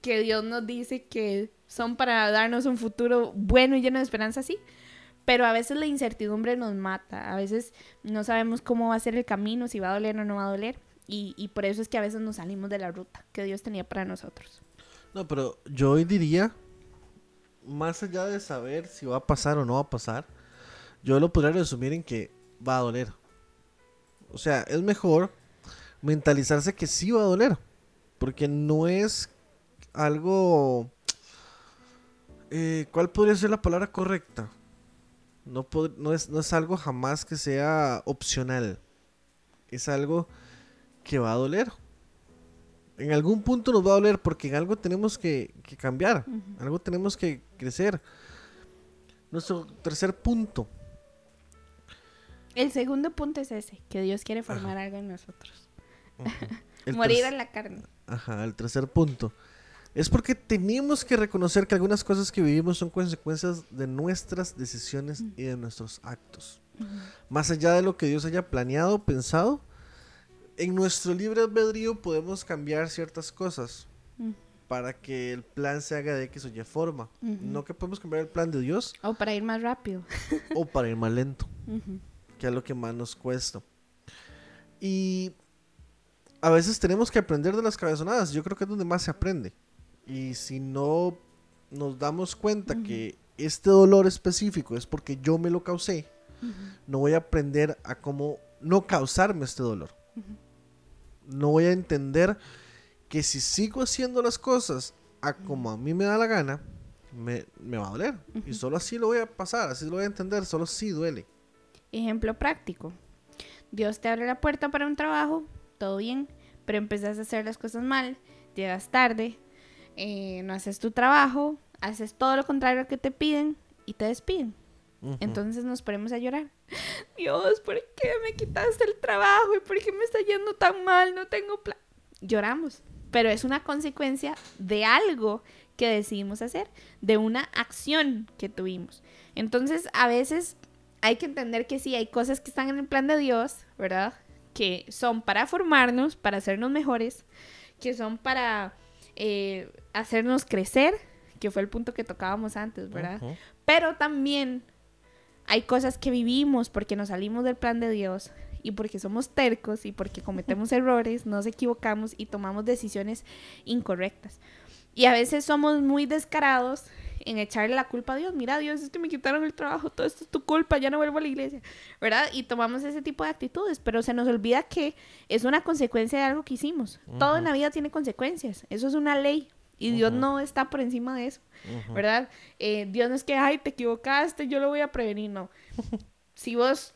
que Dios nos dice que son para darnos un futuro bueno y lleno de esperanza, sí. Pero a veces la incertidumbre nos mata, a veces no sabemos cómo va a ser el camino, si va a doler o no va a doler. Y, y por eso es que a veces nos salimos de la ruta que Dios tenía para nosotros. No, pero yo hoy diría, más allá de saber si va a pasar o no va a pasar, yo lo podría resumir en que va a doler. O sea, es mejor mentalizarse que sí va a doler, porque no es algo... eh, ¿Cuál podría ser la palabra correcta? No, es, no es algo jamás que sea opcional. Es algo que va a doler. En algún punto nos va a doler porque en algo tenemos que, que cambiar. Algo tenemos que crecer. Nuestro tercer punto. El segundo punto es ese, que Dios quiere formar algo en nosotros. [LAUGHS] Morir en la carne. Ajá, el tercer punto. Es porque tenemos que reconocer que algunas cosas que vivimos son consecuencias de nuestras decisiones y de nuestros actos. Más allá de lo que Dios haya planeado, pensado, en nuestro libre albedrío podemos cambiar ciertas cosas para que el plan se haga de X o Y forma. No que podemos cambiar el plan de Dios O para ir más rápido. [LAUGHS] o para ir más lento, que es lo que más nos cuesta. Y a veces tenemos que aprender de las cabezonadas. Yo creo que es donde más se aprende. Y si no nos damos cuenta que este dolor específico es porque yo me lo causé, no voy a aprender a cómo no causarme este dolor. No voy a entender que si sigo haciendo las cosas a como a mí me da la gana, me, me va a doler. Y solo así lo voy a pasar, así lo voy a entender, solo así duele. Ejemplo práctico. Dios te abre la puerta para un trabajo, todo bien, pero empezás a hacer las cosas mal, llegas tarde, eh, no haces tu trabajo, haces todo lo contrario que te piden y te despiden. Entonces nos ponemos a llorar. Dios, ¿por qué me quitaste el trabajo? ¿Y por qué me está yendo tan mal? No tengo plan. Lloramos. Pero es una consecuencia de algo que decidimos hacer, de una acción que tuvimos. Entonces, a veces hay que entender que sí, hay cosas que están en el plan de Dios, ¿verdad? Que son para formarnos, para hacernos mejores, que son para eh, hacernos crecer, que fue el punto que tocábamos antes, ¿verdad? Ujú. Pero también hay cosas que vivimos porque nos salimos del plan de Dios y porque somos tercos y porque cometemos [LAUGHS] errores, nos equivocamos y tomamos decisiones incorrectas. Y a veces somos muy descarados en echarle la culpa a Dios. Mira, Dios, es que me quitaron el trabajo, todo esto es tu culpa, ya no vuelvo a la iglesia, ¿verdad? Y tomamos ese tipo de actitudes, pero se nos olvida que es una consecuencia de algo que hicimos. Todo en la vida tiene consecuencias, eso es una ley. Y Dios no está por encima de eso. ¿verdad? Eh, Dios no es que, ay, te equivocaste, yo lo voy a prevenir, no. [LAUGHS] si vos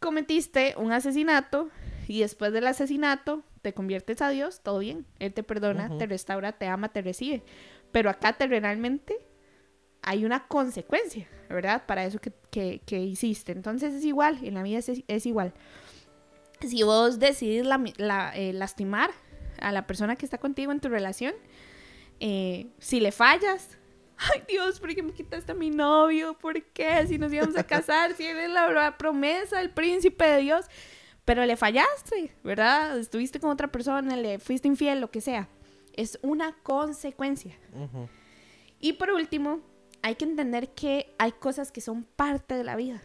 cometiste un asesinato y después del asesinato te conviertes a Dios, todo bien. Él te perdona, te restaura, te ama, te recibe. Pero acá terrenalmente hay una consecuencia, ¿verdad? Para eso que, que- que hiciste. Entonces es igual, en la vida es, es igual. si vos decidís lami- la- eh, lastimar a la persona que está contigo en tu relación, eh, si le fallas, [LAUGHS] ay Dios, ¿por qué me quitaste a mi novio? ¿Por qué? Si nos íbamos a [LAUGHS] casar, si eres la, la promesa, el príncipe de Dios, pero le fallaste, ¿verdad? Estuviste con otra persona, le fuiste infiel, lo que sea. Es una consecuencia. Ujú. Y por último, hay que entender que hay cosas que son parte de la vida.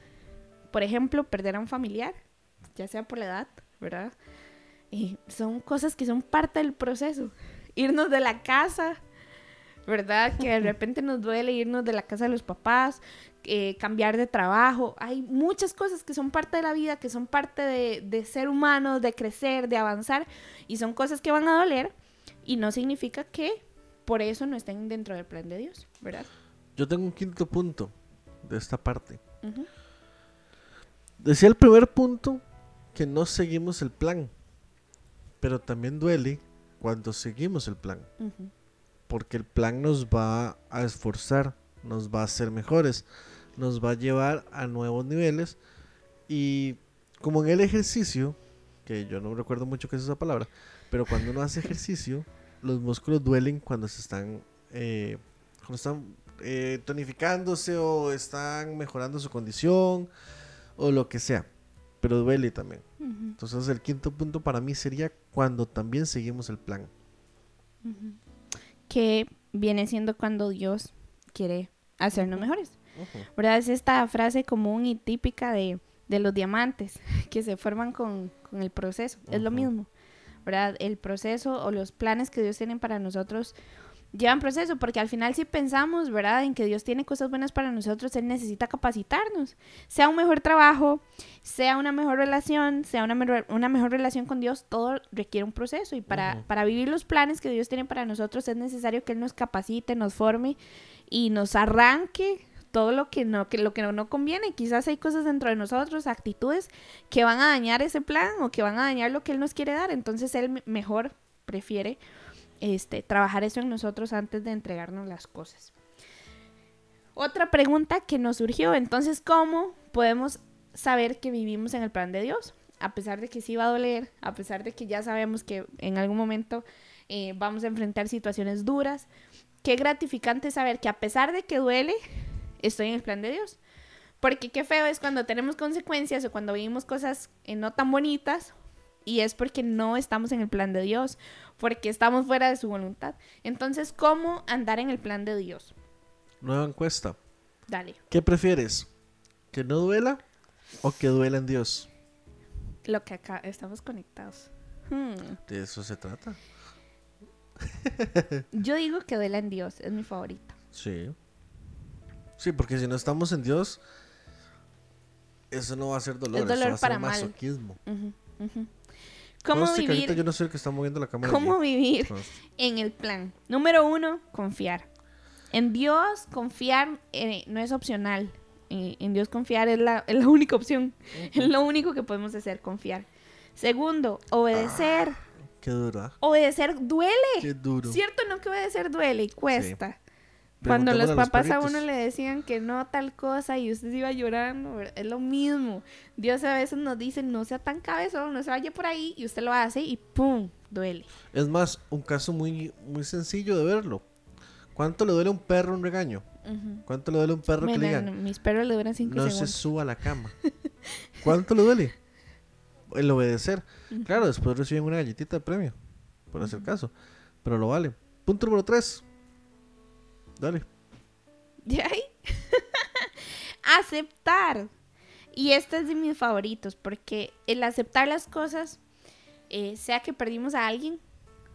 Por ejemplo, perder a un familiar, ya sea por la edad, ¿verdad? Y son cosas que son parte del proceso. Irnos de la casa, ¿verdad? Que de [LAUGHS] repente nos duele irnos de la casa de los papás, eh, cambiar de trabajo. Hay muchas cosas que son parte de la vida, que son parte de, de ser humano, de crecer, de avanzar. Y son cosas que van a doler. Y no significa que por eso no estén dentro del plan de Dios, ¿verdad? Yo tengo un quinto punto de esta parte. Decía el primer punto que no seguimos el plan, pero también duele cuando seguimos el plan, porque el plan nos va a esforzar, nos va a hacer mejores, nos va a llevar a nuevos niveles. Y como en el ejercicio, que yo no recuerdo mucho qué es esa palabra, pero cuando uno hace ejercicio, los músculos duelen cuando se están, eh, cuando están eh, tonificándose o están mejorando su condición o lo que sea, pero duele también. Entonces el quinto punto para mí sería cuando también seguimos el plan. Que viene siendo cuando Dios quiere hacernos mejores. ¿Verdad? Es esta frase común y típica de, de los diamantes [LAUGHS] que se forman con, con el proceso. Es lo mismo. ¿Verdad? El proceso o los planes que Dios tiene para nosotros llevan proceso, porque al final si pensamos, ¿verdad? En que Dios tiene cosas buenas para nosotros, Él necesita capacitarnos. Sea un mejor trabajo, sea una mejor relación, sea una, mejor- una mejor relación con Dios, todo requiere un proceso. Y para, para vivir los planes que Dios tiene para nosotros es necesario que Él nos capacite, nos forme y nos arranque todo lo que no, que lo que no, no conviene. Quizás hay cosas dentro de nosotros, actitudes que van a dañar ese plan o que van a dañar lo que Él nos quiere dar. Entonces Él me- mejor prefiere este, trabajar eso en nosotros antes de entregarnos las cosas. Otra pregunta que nos surgió, entonces, ¿cómo podemos saber que vivimos en el plan de Dios? A pesar de que sí va a doler, a pesar de que ya sabemos que en algún momento eh, vamos a enfrentar situaciones duras, qué gratificante saber que a pesar de que duele, estoy en el plan de Dios. Porque qué feo es cuando tenemos consecuencias o cuando vivimos cosas eh, no tan bonitas y es porque no estamos en el plan de Dios, porque estamos fuera de su voluntad. Entonces, ¿cómo andar en el plan de Dios? Nueva encuesta. Dale, ¿Qué prefieres? ¿Que no duela o que duela en Dios? lo que acá estamos conectados. Hmm. De eso se trata. [LAUGHS] Yo digo que duela en Dios, es mi favorita. Sí. Sí, porque si no estamos en Dios, eso no va a ser dolor, Es dolor eso va a ser mal. masoquismo. ¿Cómo Conste que ahorita vivir, yo no soy el que está moviendo la cámara. ¿Cómo vivir Conste. en el plan? Número uno, confiar. En Dios confiar eh, no es opcional. Eh, en Dios confiar es la, es la única opción. Es lo único que podemos hacer, confiar. Segundo, obedecer. Qué duro, ¿ah? Obedecer duele. Qué duro. ¿Cierto no que obedecer duele y cuesta? Sí. Cuando los papás a uno le decían que no tal cosa y usted se iba llorando, ¿verdad? es lo mismo. Dios a veces nos dice no sea tan cabezón, no se vaya por ahí y usted lo hace y ¡pum! duele. Es más, un caso muy, muy sencillo de verlo. ¿Cuánto le duele a un perro un regaño? ¿Cuánto le duele a un perro que le Mira, digan? mis perros le duran cinco No se segundos. suba a la cama. [LAUGHS] ¿Cuánto le duele? El obedecer. Claro, después reciben una galletita de premio, por hacer caso. Pero lo vale. Punto número 3. Dale. ¿De ahí? [LAUGHS] aceptar. Y este es de mis favoritos, porque el aceptar las cosas, eh, sea que perdimos a alguien,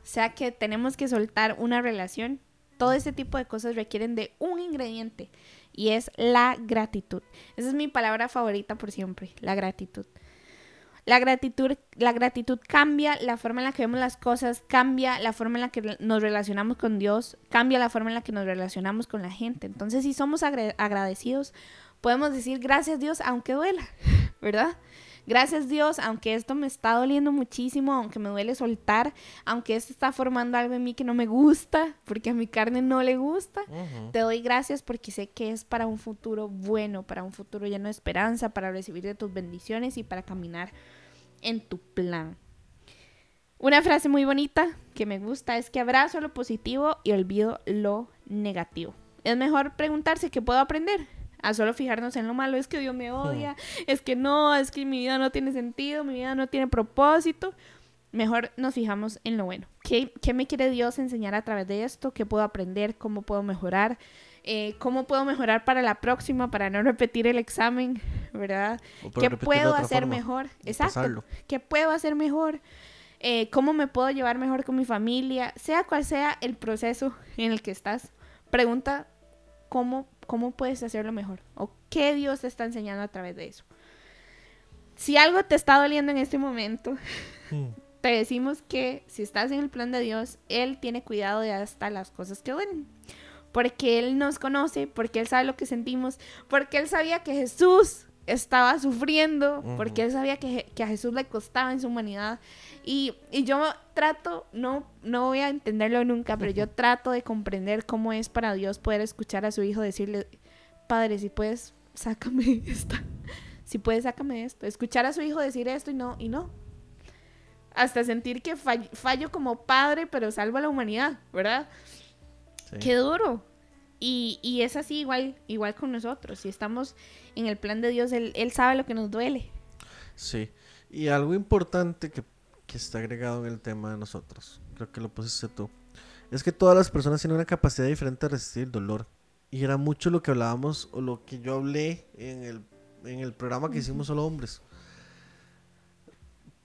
sea que tenemos que soltar una relación, todo ese tipo de cosas requieren de un ingrediente y es la gratitud. Esa es mi palabra favorita por siempre, la gratitud. La gratitud, la gratitud cambia la forma en la que vemos las cosas, cambia la forma en la que nos relacionamos con Dios, cambia la forma en la que nos relacionamos con la gente. Entonces, si somos agradecidos, podemos decir gracias Dios aunque duela, [LAUGHS] ¿verdad? Gracias Dios, aunque esto me está doliendo muchísimo, aunque me duele soltar, aunque esto está formando algo en mí que no me gusta, porque a mi carne no le gusta. Te doy gracias porque sé que es para un futuro bueno, para un futuro lleno de esperanza, para recibir de tus bendiciones y para caminar en tu plan. Una frase muy bonita que me gusta es que abrazo lo positivo y olvido lo negativo. Es mejor preguntarse qué puedo aprender a solo fijarnos en lo malo. Es que Dios me odia, es que no, es que mi vida no tiene sentido, mi vida no tiene propósito. Mejor nos fijamos en lo bueno. ¿Qué, qué me quiere Dios enseñar a través de esto? ¿Qué puedo aprender? ¿Cómo puedo mejorar? Eh, ¿Cómo puedo mejorar para la próxima, para no repetir el examen? ¿Verdad? ¿Qué puedo hacer forma mejor? Exacto. pasarlo. ¿Qué puedo hacer mejor? Eh, ¿Cómo me puedo llevar mejor con mi familia? Sea cual sea el proceso en el que estás, pregunta cómo, cómo puedes hacerlo mejor o qué Dios te está enseñando a través de eso. Si algo te está doliendo en este momento, Mm. te decimos que si estás en el plan de Dios, Él tiene cuidado de hasta las cosas que duelen. Porque Él nos conoce, porque Él sabe lo que sentimos, porque Él sabía que Jesús estaba sufriendo, porque Él sabía que, que a Jesús le costaba en su humanidad. Y, y yo trato, no, no voy a entenderlo nunca, pero yo trato de comprender cómo es para Dios poder escuchar a su hijo decirle, Padre, si puedes, sácame de [LAUGHS] esta. Si puedes, sácame de esto. Escuchar a su hijo decir esto y no, y no hasta sentir que fall- fallo como padre, pero salvo a la humanidad, ¿verdad? Sí. Qué duro. Y, y es así igual, igual con nosotros. Si estamos en el plan de Dios, Él, él sabe lo que nos duele. Sí. Y algo importante que, que está agregado en el tema de nosotros, creo que lo pusiste tú, es que todas las personas tienen una capacidad diferente de resistir el dolor. Y era mucho lo que hablábamos o lo que yo hablé en el, en el programa que hicimos solo hombres.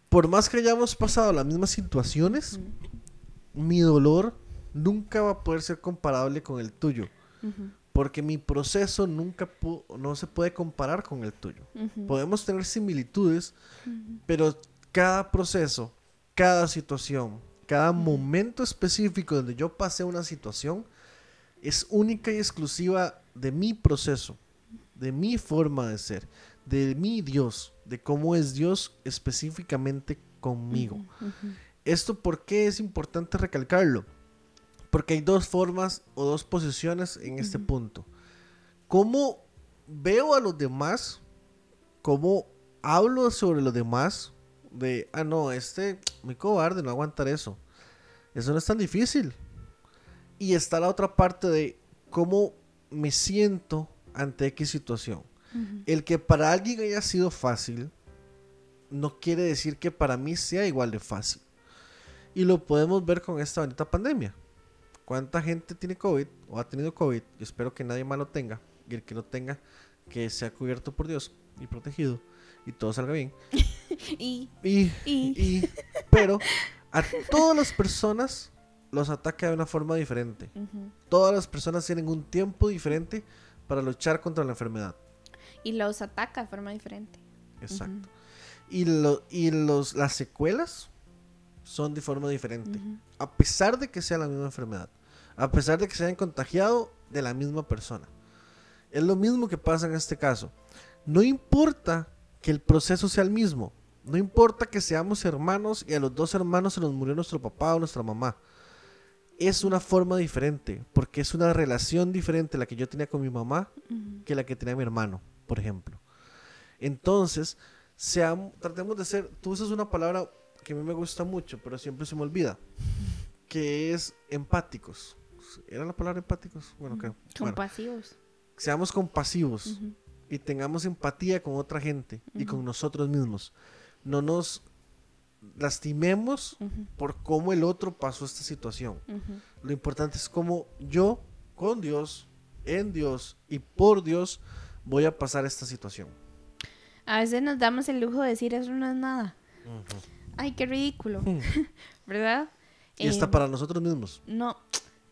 Por más que hayamos pasado las mismas situaciones, mi dolor nunca va a poder ser comparable con el tuyo. Porque mi proceso nunca no se puede comparar con el tuyo. Podemos tener similitudes, pero cada proceso, cada situación, cada momento específico donde yo pasé una situación es única y exclusiva de mi proceso, de mi forma de ser, de mi Dios, de cómo es Dios específicamente conmigo. ¿Esto por qué es importante recalcarlo? Porque hay dos formas o dos posiciones en este punto. ¿Cómo veo a los demás? ¿Cómo hablo sobre los demás? De, ah, no, este, muy cobarde, no aguantar eso. Eso no es tan difícil. Y está la otra parte de cómo me siento ante X situación. El que para alguien haya sido fácil, no quiere decir que para mí sea igual de fácil. Y lo podemos ver con esta bonita pandemia. ¿Cuánta gente tiene COVID o ha tenido COVID? Y espero que nadie más lo tenga. Y el que lo tenga, que sea cubierto por Dios y protegido. Y todo salga bien. [LAUGHS] Y, Y, y, pero a todas las personas los ataca de una forma diferente. Todas las personas tienen un tiempo diferente para luchar contra la enfermedad. y los ataca de forma diferente. Exacto. Y, lo, y los, las secuelas son de forma diferente. A pesar de que sea la misma enfermedad. A pesar de que se hayan contagiado de la misma persona. Es lo mismo que pasa en este caso. No importa que el proceso sea el mismo. No importa que seamos hermanos y a los dos hermanos se nos murió nuestro papá o nuestra mamá. Es una forma diferente, porque es una relación diferente la que yo tenía con mi mamá que la que tenía mi hermano, por ejemplo. Entonces, tratemos de ser, tú usas una palabra que a mí me gusta mucho, pero siempre se me olvida, que es empáticos. ¿Era la palabra empáticos? Bueno. Bueno, Compasivos. seamos compasivos y tengamos empatía con otra gente y con nosotros mismos. No nos lastimemos por cómo el otro pasó esta situación. Lo importante es cómo yo, con Dios, en Dios y por Dios, voy a pasar esta situación. A veces nos damos el lujo de decir eso no es nada. Ay, qué ridículo. [LAUGHS] ¿Verdad? Y hasta Em, para nosotros mismos. No,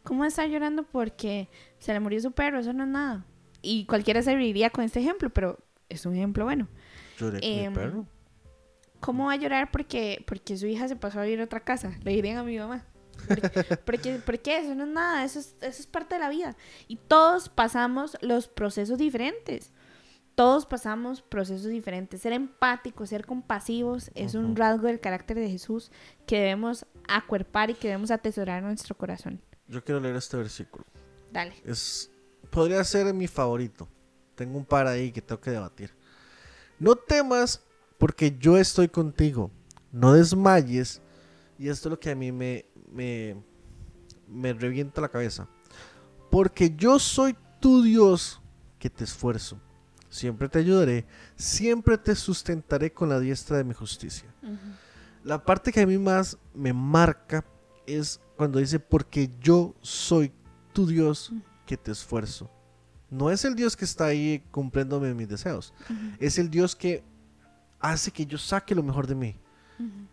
¿cómo estar llorando porque se le murió su perro? Eso no es nada. Y cualquiera se reiría con este ejemplo, pero es un ejemplo bueno. Lloré con mi em, perro. ¿Cómo va a llorar porque, porque su hija se pasó a vivir a otra casa? Le dirían a mi mamá. Porque, [LAUGHS] porque, porque eso no es nada, eso es, eso es parte de la vida. Y todos pasamos los procesos diferentes. Todos pasamos procesos diferentes. Ser empáticos, ser compasivos es un rasgo del carácter de Jesús que debemos acuerpar y que debemos atesorar en nuestro corazón. Yo quiero leer este versículo. Dale. Es, podría ser mi favorito. Tengo un par ahí que tengo que debatir. No temas porque yo estoy contigo. no desmayes. Y esto es lo que a mí me, me, me revienta la cabeza. Porque yo soy tu Dios que te esfuerzo. Siempre te ayudaré, siempre te sustentaré con la diestra de mi justicia. La parte que a mí más me marca es cuando dice, porque yo soy tu Dios que te esfuerzo. No es el Dios que está ahí cumpliéndome mis deseos. Es el Dios que hace que yo saque lo mejor de mí.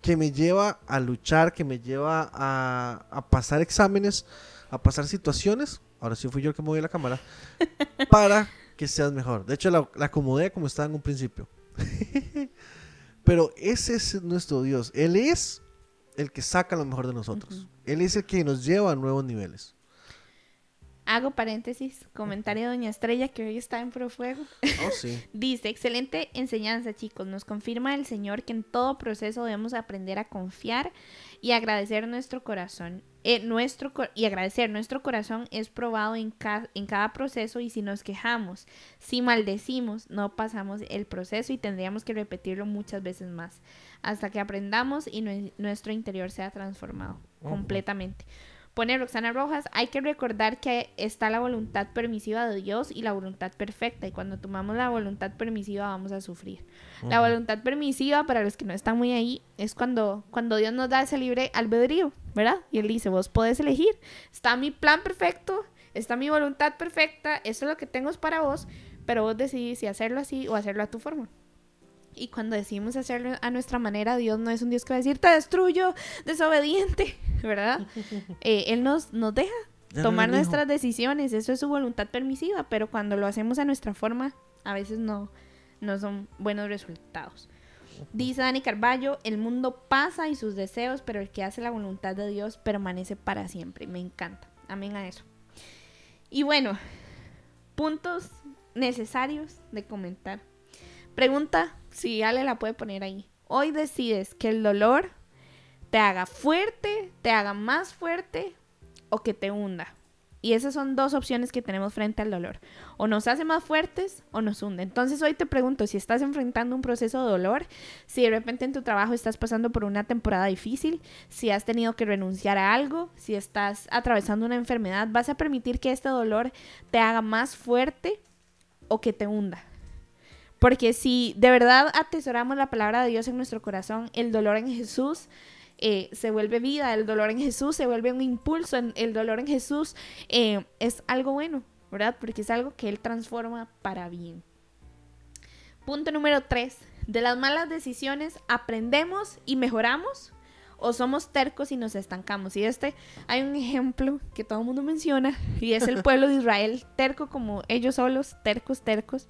Que me lleva a luchar, que me lleva a, a pasar exámenes, a pasar situaciones. Ahora sí fui yo el que moví la cámara. [LAUGHS] para que seas mejor. De hecho, la, la acomodé como estaba en un principio. [LAUGHS] Pero ese es nuestro Dios. Él es el que saca lo mejor de nosotros. Él es el que nos lleva a nuevos niveles. Hago paréntesis, comentario de Doña Estrella que hoy está en Profuego. Oh, sí. [LAUGHS] Dice, excelente enseñanza chicos, nos confirma el Señor que en todo proceso debemos aprender a confiar y agradecer nuestro corazón. Eh, nuestro, y agradecer nuestro corazón es probado en, ca- en cada proceso y si nos quejamos, si maldecimos, no pasamos el proceso y tendríamos que repetirlo muchas veces más hasta que aprendamos y nue- nuestro interior sea transformado completamente. Pone Roxana Rojas, hay que recordar que está la voluntad permisiva de Dios y la voluntad perfecta y cuando tomamos la voluntad permisiva vamos a sufrir. La voluntad permisiva, para los que no están muy ahí, es cuando, cuando Dios nos da ese libre albedrío, ¿verdad? Y Él dice, vos podés elegir, está mi plan perfecto, está mi voluntad perfecta, eso es lo que tengo es para vos, pero vos decidís si hacerlo así o hacerlo a tu forma. Y cuando decidimos hacerlo a nuestra manera, Dios no es un Dios que va a decir, te destruyo, desobediente, [LAUGHS] ¿verdad? [LAUGHS] Eh, él nos, nos deja Ya tomar nuestras decisiones, eso es su voluntad permisiva, pero cuando lo hacemos a nuestra forma, a veces no, no son buenos resultados. Dice Dani Carballo, el mundo pasa y sus deseos, pero el que hace la voluntad de Dios permanece para siempre. Me encanta. Amén a eso. Y bueno, puntos necesarios de comentar. Pregunta, si Ale la puede poner ahí. Hoy decides que el dolor te haga fuerte, te haga más fuerte o que te hunda. Y esas son dos opciones que tenemos frente al dolor. O nos hace más fuertes o nos hunde. Entonces hoy te pregunto si estás enfrentando un proceso de dolor, si de repente en tu trabajo estás pasando por una temporada difícil, si has tenido que renunciar a algo, si estás atravesando una enfermedad, ¿vas a permitir que este dolor te haga más fuerte o que te hunda? Porque si de verdad atesoramos la palabra de Dios en nuestro corazón, el dolor en Jesús eh, se vuelve vida, el dolor en Jesús se vuelve un impulso, el dolor en Jesús eh, es algo bueno, ¿verdad? Porque es algo que Él transforma para bien. Punto número 3. De las malas decisiones aprendemos y mejoramos o somos tercos y nos estancamos. Y este hay un ejemplo que todo el mundo menciona y es el [LAUGHS] pueblo de Israel, terco como ellos solos, tercos, tercos,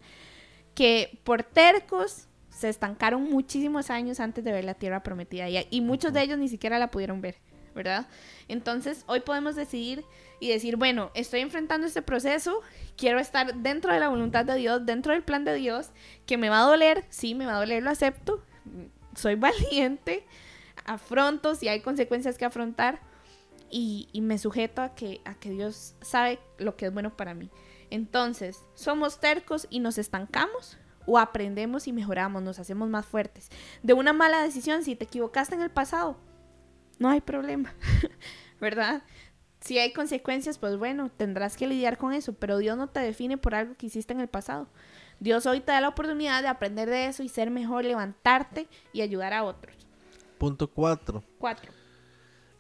que por tercos se estancaron muchísimos años antes de ver la tierra prometida y, y muchos de ellos ni siquiera la pudieron ver, ¿verdad? Entonces hoy podemos decidir y decir, bueno, estoy enfrentando este proceso, quiero estar dentro de la voluntad de Dios, dentro del plan de Dios, que me va a doler, sí, me va a doler, lo acepto, soy [LAUGHS] valiente, afronto si hay consecuencias que afrontar y, y me sujeto a que, a que Dios sabe lo que es bueno para mí. Entonces, ¿somos tercos y nos estancamos? ¿O aprendemos y mejoramos, nos hacemos más fuertes? De una mala decisión, si te equivocaste en el pasado, no hay problema, [LAUGHS] ¿verdad? Si hay consecuencias, pues bueno, tendrás que lidiar con eso, pero Dios no te define por algo que hiciste en el pasado. Dios hoy te da la oportunidad de aprender de eso y ser mejor, levantarte y ayudar a otros. Punto 4. Cuatro.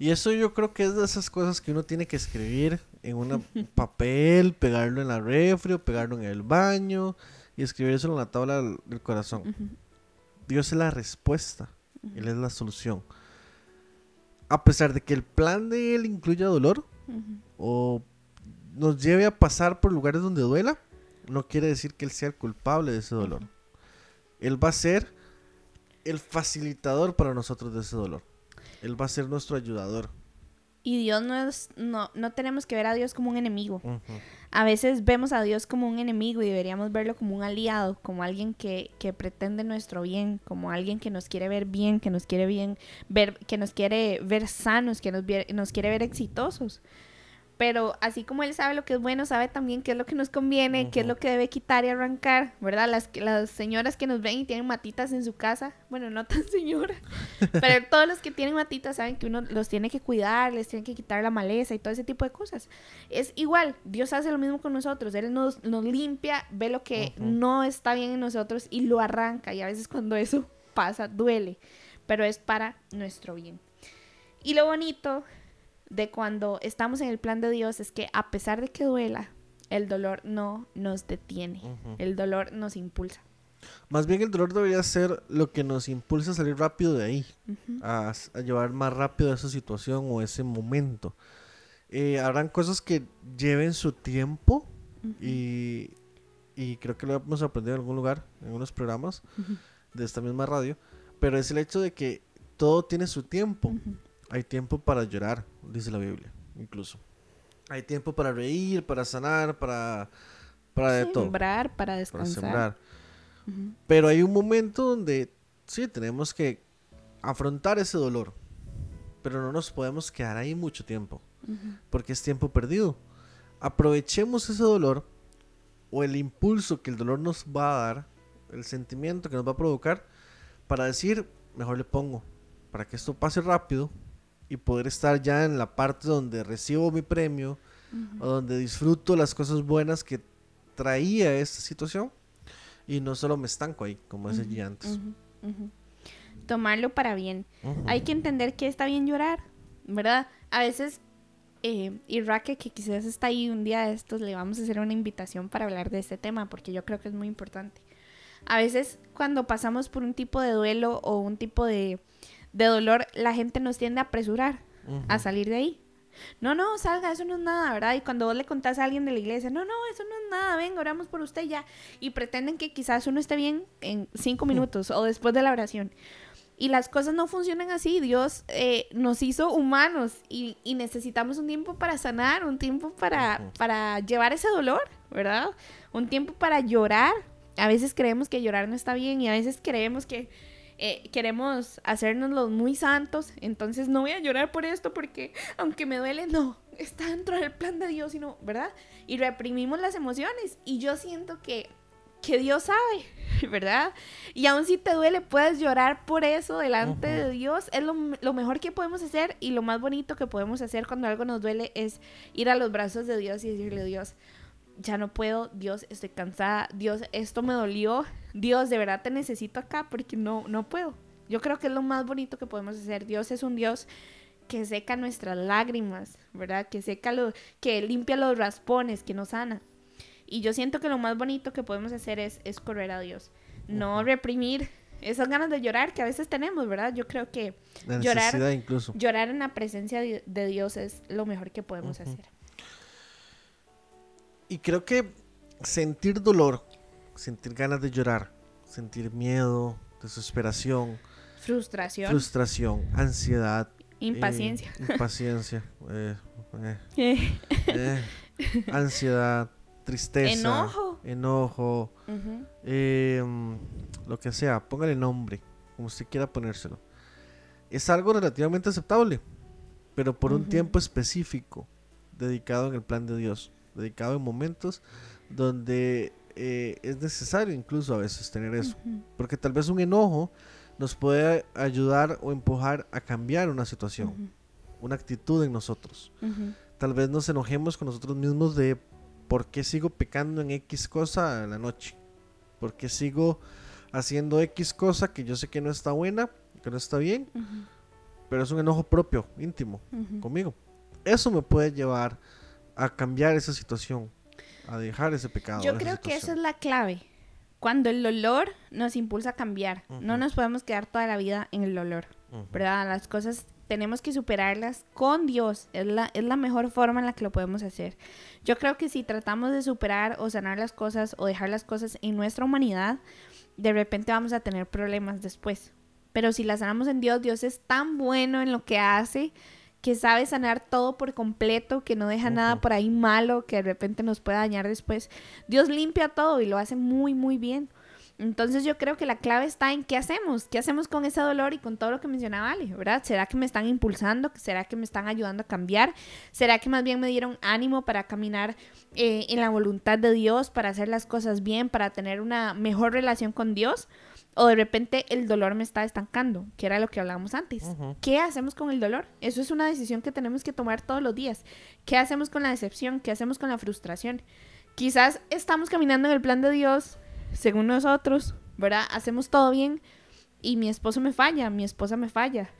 Y eso yo creo que es de esas cosas que uno tiene que escribir en un [LAUGHS] papel, pegarlo en la refri o pegarlo en el baño y escribir eso en la tabla del, corazón. Dios es la respuesta, Él es la solución. A pesar de que el plan de Él incluya dolor o nos lleve a pasar por lugares donde duela, no quiere decir que Él sea el culpable de ese dolor. Él va a ser el facilitador para nosotros de ese dolor. Él va a ser nuestro ayudador. Y Dios no es, no, no tenemos que ver a Dios como un enemigo. A veces vemos a Dios como un enemigo y deberíamos verlo como un aliado, como alguien que, que pretende nuestro bien, como alguien que nos quiere ver bien, que nos quiere bien, ver, que nos quiere ver sanos, que nos quiere ver exitosos. Pero así como Él sabe lo que es bueno, sabe también qué es lo que nos conviene, qué es lo que debe quitar y arrancar, ¿verdad? Las, las señoras que nos ven y tienen matitas en su casa, bueno, no tan [LAUGHS] señora, pero [LAUGHS] todos los que tienen matitas saben que uno los tiene que cuidar, les tiene que quitar la maleza y todo ese tipo de cosas. Es igual, Dios hace lo mismo con nosotros, Él nos, nos limpia, ve lo que no está bien en nosotros y lo arranca. Y a veces cuando eso pasa, duele, pero es para nuestro bien. Y lo bonito de cuando estamos en el plan de Dios es que a pesar de que duela, el dolor no nos detiene, el dolor nos impulsa. Más bien el dolor debería ser lo que nos impulsa a salir rápido de ahí, a, llevar más rápido esa situación o ese momento. Eh, habrán cosas que lleven su tiempo y, y creo que lo hemos aprendido en algún lugar, en unos programas de esta misma radio, pero es el hecho de que todo tiene su tiempo. Hay tiempo para llorar, dice la Biblia, incluso. Hay tiempo para reír, para sanar, para, para de todo, Sembrar para para descansar. sembrar. Ujú. Pero hay un momento donde sí, tenemos que afrontar ese dolor. Pero no nos podemos quedar ahí mucho tiempo. Porque es tiempo perdido. Aprovechemos ese dolor o el impulso que el dolor nos va a dar, el sentimiento que nos va a provocar, para decir, mejor le pongo, para que esto pase rápido y poder estar ya en la parte donde recibo mi premio o donde disfruto las cosas buenas que traía esta situación y no solo me estanco ahí, como decía antes. Ujú. Tomarlo para bien. Hay que entender que está bien llorar, ¿verdad? A veces, eh, y Raque, que quizás está ahí un día de estos, le vamos a hacer una invitación para hablar de este tema, porque yo creo que es muy importante. A veces, cuando pasamos por un tipo de duelo o un tipo de, de dolor, la gente nos tiende a apresurar Ujú. a salir de ahí. No, no, salga, eso no es nada, ¿verdad? Y cuando vos le contás a alguien de la iglesia, no, no, eso no es nada, venga, oramos por usted ya. Y pretenden que quizás uno esté bien en cinco [LAUGHS] minutos o después de la oración. Y las cosas no funcionan así. Dios eh, nos hizo humanos y, y necesitamos un tiempo para sanar, un tiempo para, para llevar ese dolor, ¿verdad? Un tiempo para llorar. A veces creemos que llorar no está bien y a veces creemos que eh, queremos hacernos los muy santos. Entonces no voy a llorar por esto porque aunque me duele, no, está dentro del plan de Dios y no, ¿verdad? Y reprimimos las emociones. Y yo siento que, que Dios sabe, [LAUGHS] ¿verdad? Y aun si te duele, puedes llorar por eso delante de Dios. Es lo, lo mejor que podemos hacer y lo más bonito que podemos hacer cuando algo nos duele es ir a los brazos de Dios y decirle, Dios, ya no puedo, Dios, estoy cansada, Dios, esto me dolió, Dios, de verdad te necesito acá porque no, no puedo. Yo creo que es lo más bonito que podemos hacer. Dios es un Dios que seca nuestras lágrimas, ¿verdad? Que seca lo, que limpia los raspones, que nos sana. Y yo siento que lo más bonito que podemos hacer es, es correr a Dios. No reprimir esas ganas de llorar que a veces tenemos, ¿verdad? Yo creo que llorar- incluso. llorar en la presencia de, Dios es lo mejor que podemos hacer. Y creo que sentir dolor, sentir ganas de llorar, sentir miedo, desesperación, Frustración, frustración, ansiedad, eh, impaciencia. [LAUGHS] impaciencia, eh, eh, ansiedad, tristeza, Enojo. enojo, mm, lo que sea, póngale nombre, como usted quiera ponérselo. Es algo relativamente aceptable, pero por un tiempo específico, dedicado en el plan de Dios, dedicado en momentos donde eh, es necesario incluso a veces tener eso, porque tal vez un enojo nos puede ayudar o empujar a cambiar una situación, una actitud en nosotros. Tal vez nos enojemos con nosotros mismos de por qué sigo pecando en X cosa en la noche. ¿Por qué sigo haciendo X cosa que yo sé que no está buena, que no está bien? Pero es un enojo propio, íntimo, conmigo. Eso me puede llevar a cambiar esa situación, a dejar ese pecado. Yo creo que esa es la clave. Cuando el dolor nos impulsa a cambiar, no nos podemos quedar toda la vida en el dolor, Ujú. ¿verdad? Las cosas tenemos que superarlas con Dios. Es la, es la mejor forma en la que lo podemos hacer. Yo creo que si tratamos de superar o sanar las cosas o dejar las cosas en nuestra humanidad, de repente vamos a tener problemas después. Pero si las sanamos en Dios, Dios es tan bueno en lo que hace que sabe sanar todo por completo, que no deja nada por ahí malo que de repente nos pueda dañar después. Dios limpia todo y lo hace muy, muy bien. Entonces yo creo que la clave está en qué hacemos, qué hacemos con ese dolor y con todo lo que mencionaba Ale, ¿verdad? ¿Será que me están impulsando? ¿Será que me están ayudando a cambiar? ¿Será que más bien me dieron ánimo para caminar eh, en la voluntad de Dios, para hacer las cosas bien, para tener una mejor relación con Dios? O de repente el dolor me está estancando, que era lo que hablábamos antes. ¿Qué hacemos con el dolor? Eso es una decisión que tenemos que tomar todos los días. ¿Qué hacemos con la decepción? ¿Qué hacemos con la frustración? Quizás estamos caminando en el plan de Dios, según nosotros, ¿verdad? Hacemos todo bien y mi esposo me falla, mi esposa me falla.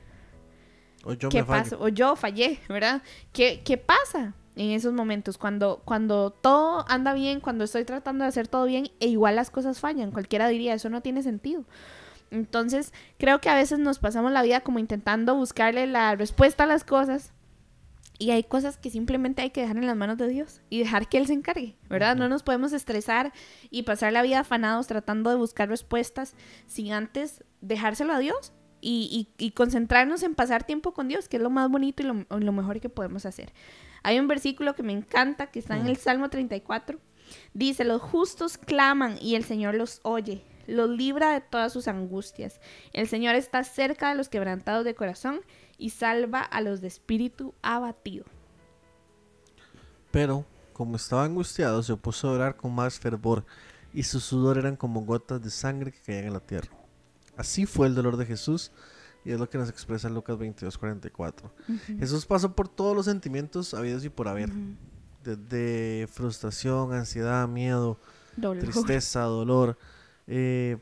O yo ¿Qué me fallo. pasa? O yo fallé, ¿verdad? ¿Qué, qué pasa en esos momentos? Cuando, cuando todo anda bien, cuando estoy tratando de hacer todo bien, e igual las cosas fallan. Cualquiera diría, eso no tiene sentido. Entonces, creo que a veces nos pasamos la vida como intentando buscarle la respuesta a las cosas. Y hay cosas que simplemente hay que dejar en las manos de Dios y dejar que Él se encargue, ¿verdad? No nos podemos estresar y pasar la vida afanados tratando de buscar respuestas sin antes dejárselo a Dios y, y- y concentrarnos en pasar tiempo con Dios, que es lo más bonito y lo, lo mejor que podemos hacer. Hay un versículo que me encanta, que está en el Salmo 34. Dice, los justos claman y el Señor los oye, los libra de todas sus angustias. El Señor está cerca de los quebrantados de corazón y salva a los de espíritu abatido. Pero, como estaba angustiado, se puso a orar con más fervor, y su sudor eran como gotas de sangre que caían en la tierra. Así fue el dolor de Jesús, y es lo que nos expresa Lucas 22, 44. Jesús pasó por todos los sentimientos habidos y por haber, desde frustración, ansiedad, miedo, Dolor, tristeza, dolor. eh,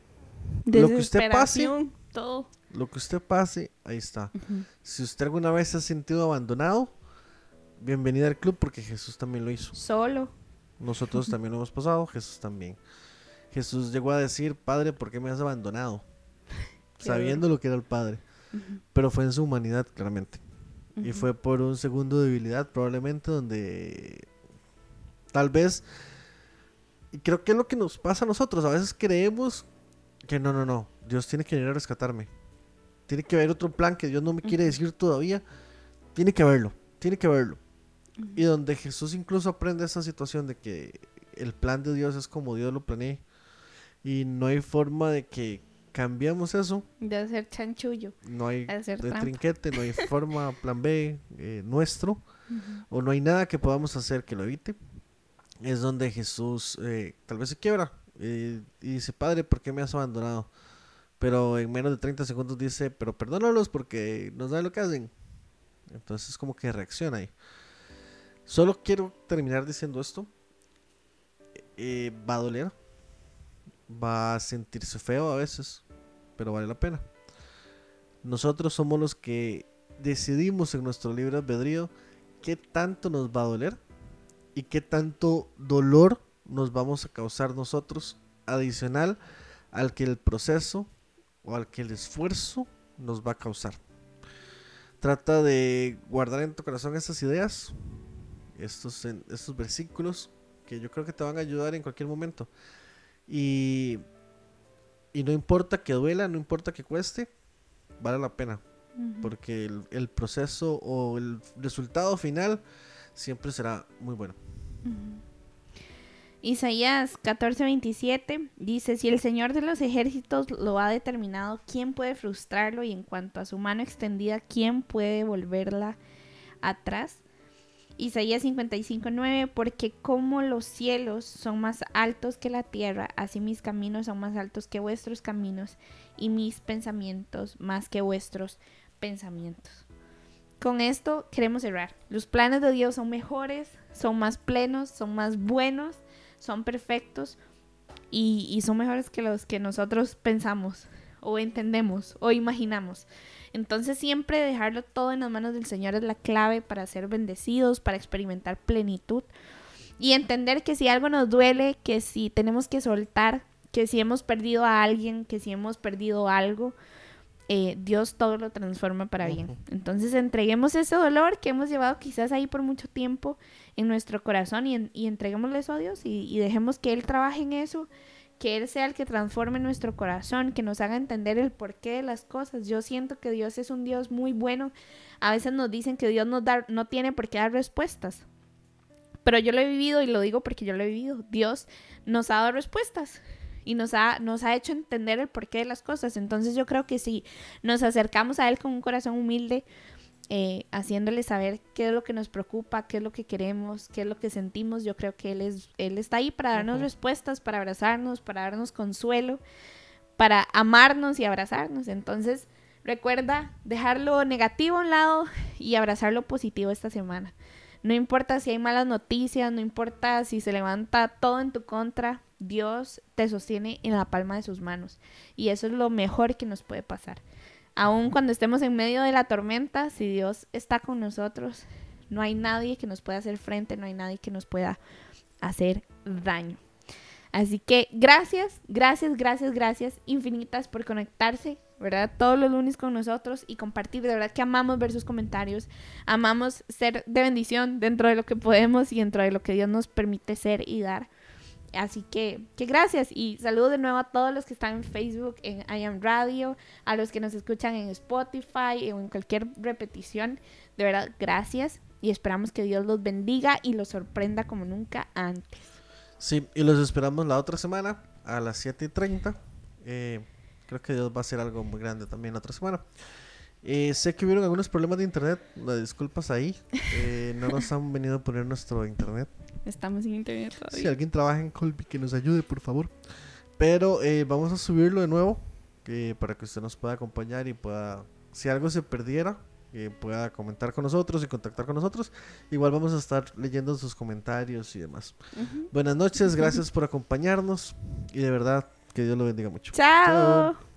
lo que usted pase, todo. lo que usted pase, ahí está. Si usted alguna vez se ha sentido abandonado, bienvenida al club porque Jesús también lo hizo. Solo. Nosotros también lo hemos pasado, Jesús también. Jesús llegó a decir, Padre, ¿por qué me has abandonado? [LAUGHS] Sabiendo lo que era el Padre. Pero fue en su humanidad, claramente. Y fue por un segundo de debilidad, probablemente, donde tal vez... Y creo que es lo que nos pasa a nosotros. A veces creemos que no, no, no. Dios tiene que venir a rescatarme. Tiene que haber otro plan que Dios no me quiere decir todavía. Tiene que haberlo. Tiene que verlo. Y donde Jesús incluso aprende esa situación de que el plan de Dios es como Dios lo planea. Y no hay forma de que cambiemos eso. De hacer chanchullo. No hay De trinquete, no hay [LAUGHS] forma, plan B eh, nuestro. O no hay nada que podamos hacer que lo evite. Es donde Jesús eh, tal vez se quiebra. eh, y dice, Padre, ¿por qué me has abandonado? Pero en menos de 30 segundos dice, pero perdónalos porque no saben lo que hacen. Entonces como que reacciona ahí. Solo quiero terminar diciendo esto. Va a doler. Va a sentirse feo a veces. Pero vale la pena. Nosotros somos los que decidimos en nuestro libre albedrío qué tanto nos va a doler y qué tanto dolor nos vamos a causar nosotros adicional al que el proceso o al que el esfuerzo nos va a causar. Trata de guardar en tu corazón estas ideas, estos, estos versículos que yo creo que te van a ayudar en cualquier momento. Y, y no importa que duela, no importa que cueste, vale la pena. Porque el, el proceso o el resultado final siempre será muy bueno. Isaías 14:27 dice, si el Señor de los ejércitos lo ha determinado, ¿quién puede frustrarlo? Y en cuanto a su mano extendida, ¿quién puede volverla atrás? Isaías 55:9, porque como los cielos son más altos que la tierra, así mis caminos son más altos que vuestros caminos y mis pensamientos más que vuestros pensamientos. Con esto queremos cerrar. Los planes de Dios son mejores, son más plenos, son más buenos, son perfectos y, y son mejores que los que nosotros pensamos o entendemos o imaginamos. Entonces siempre dejarlo todo en las manos del Señor es la clave para ser bendecidos, para experimentar plenitud y entender que si algo nos duele, que si tenemos que soltar, que si hemos perdido a alguien, que si hemos perdido algo, eh, Dios todo lo transforma para bien. Entonces entreguemos ese dolor que hemos llevado quizás ahí por mucho tiempo en nuestro corazón y, en- y entreguémosle eso a Dios y, y dejemos que Él trabaje en eso, que Él sea el que transforme nuestro corazón, que nos haga entender el porqué de las cosas. Yo siento que Dios es un Dios muy bueno. A veces nos dicen que Dios nos da, no tiene por qué dar respuestas. Pero yo lo he vivido y lo digo porque yo lo he vivido. Dios nos ha dado respuestas. y nos ha, nos ha hecho entender el porqué de las cosas. Entonces yo creo que si nos acercamos a Él con un corazón humilde, eh, haciéndole saber qué es lo que nos preocupa, qué es lo que queremos, qué es lo que sentimos, yo creo que Él, es, él está ahí para darnos respuestas, para abrazarnos, para darnos consuelo, para amarnos y abrazarnos. Entonces recuerda dejar lo negativo a un lado y abrazar lo positivo esta semana. No importa si hay malas noticias, no importa si se levanta todo en tu contra, Dios te sostiene en la palma de sus manos. Y eso es lo mejor que nos puede pasar. Aun cuando estemos en medio de la tormenta, si Dios está con nosotros, no hay nadie que nos pueda hacer frente, no hay nadie que nos pueda hacer daño. Así que gracias, gracias, gracias, gracias infinitas por conectarse, ¿verdad? Todos los lunes con nosotros y compartir. De verdad que amamos ver sus comentarios, amamos ser de bendición dentro de lo que podemos y dentro de lo que Dios nos permite ser y dar. Así que, que gracias y saludo de nuevo a todos los que están en Facebook, en I Am Radio, a los que nos escuchan en Spotify o en cualquier repetición. De verdad, gracias y esperamos que Dios los bendiga y los sorprenda como nunca antes. Sí, y los esperamos la otra semana a las 7 y 30. Eh, creo que Dios va a hacer algo muy grande también la otra semana. Eh, sé que hubieron algunos problemas de internet, las disculpas ahí. Eh, no nos han venido a poner nuestro internet. Estamos en internet Si todavía. alguien trabaja en Colby, que nos ayude, por favor. Pero eh, vamos a subirlo de nuevo eh, para que usted nos pueda acompañar y pueda, si algo se perdiera, que pueda comentar con nosotros y contactar con nosotros. Igual vamos a estar leyendo sus comentarios y demás. Buenas noches, [LAUGHS] gracias por acompañarnos y de verdad que Dios lo bendiga mucho. Chao. Chao.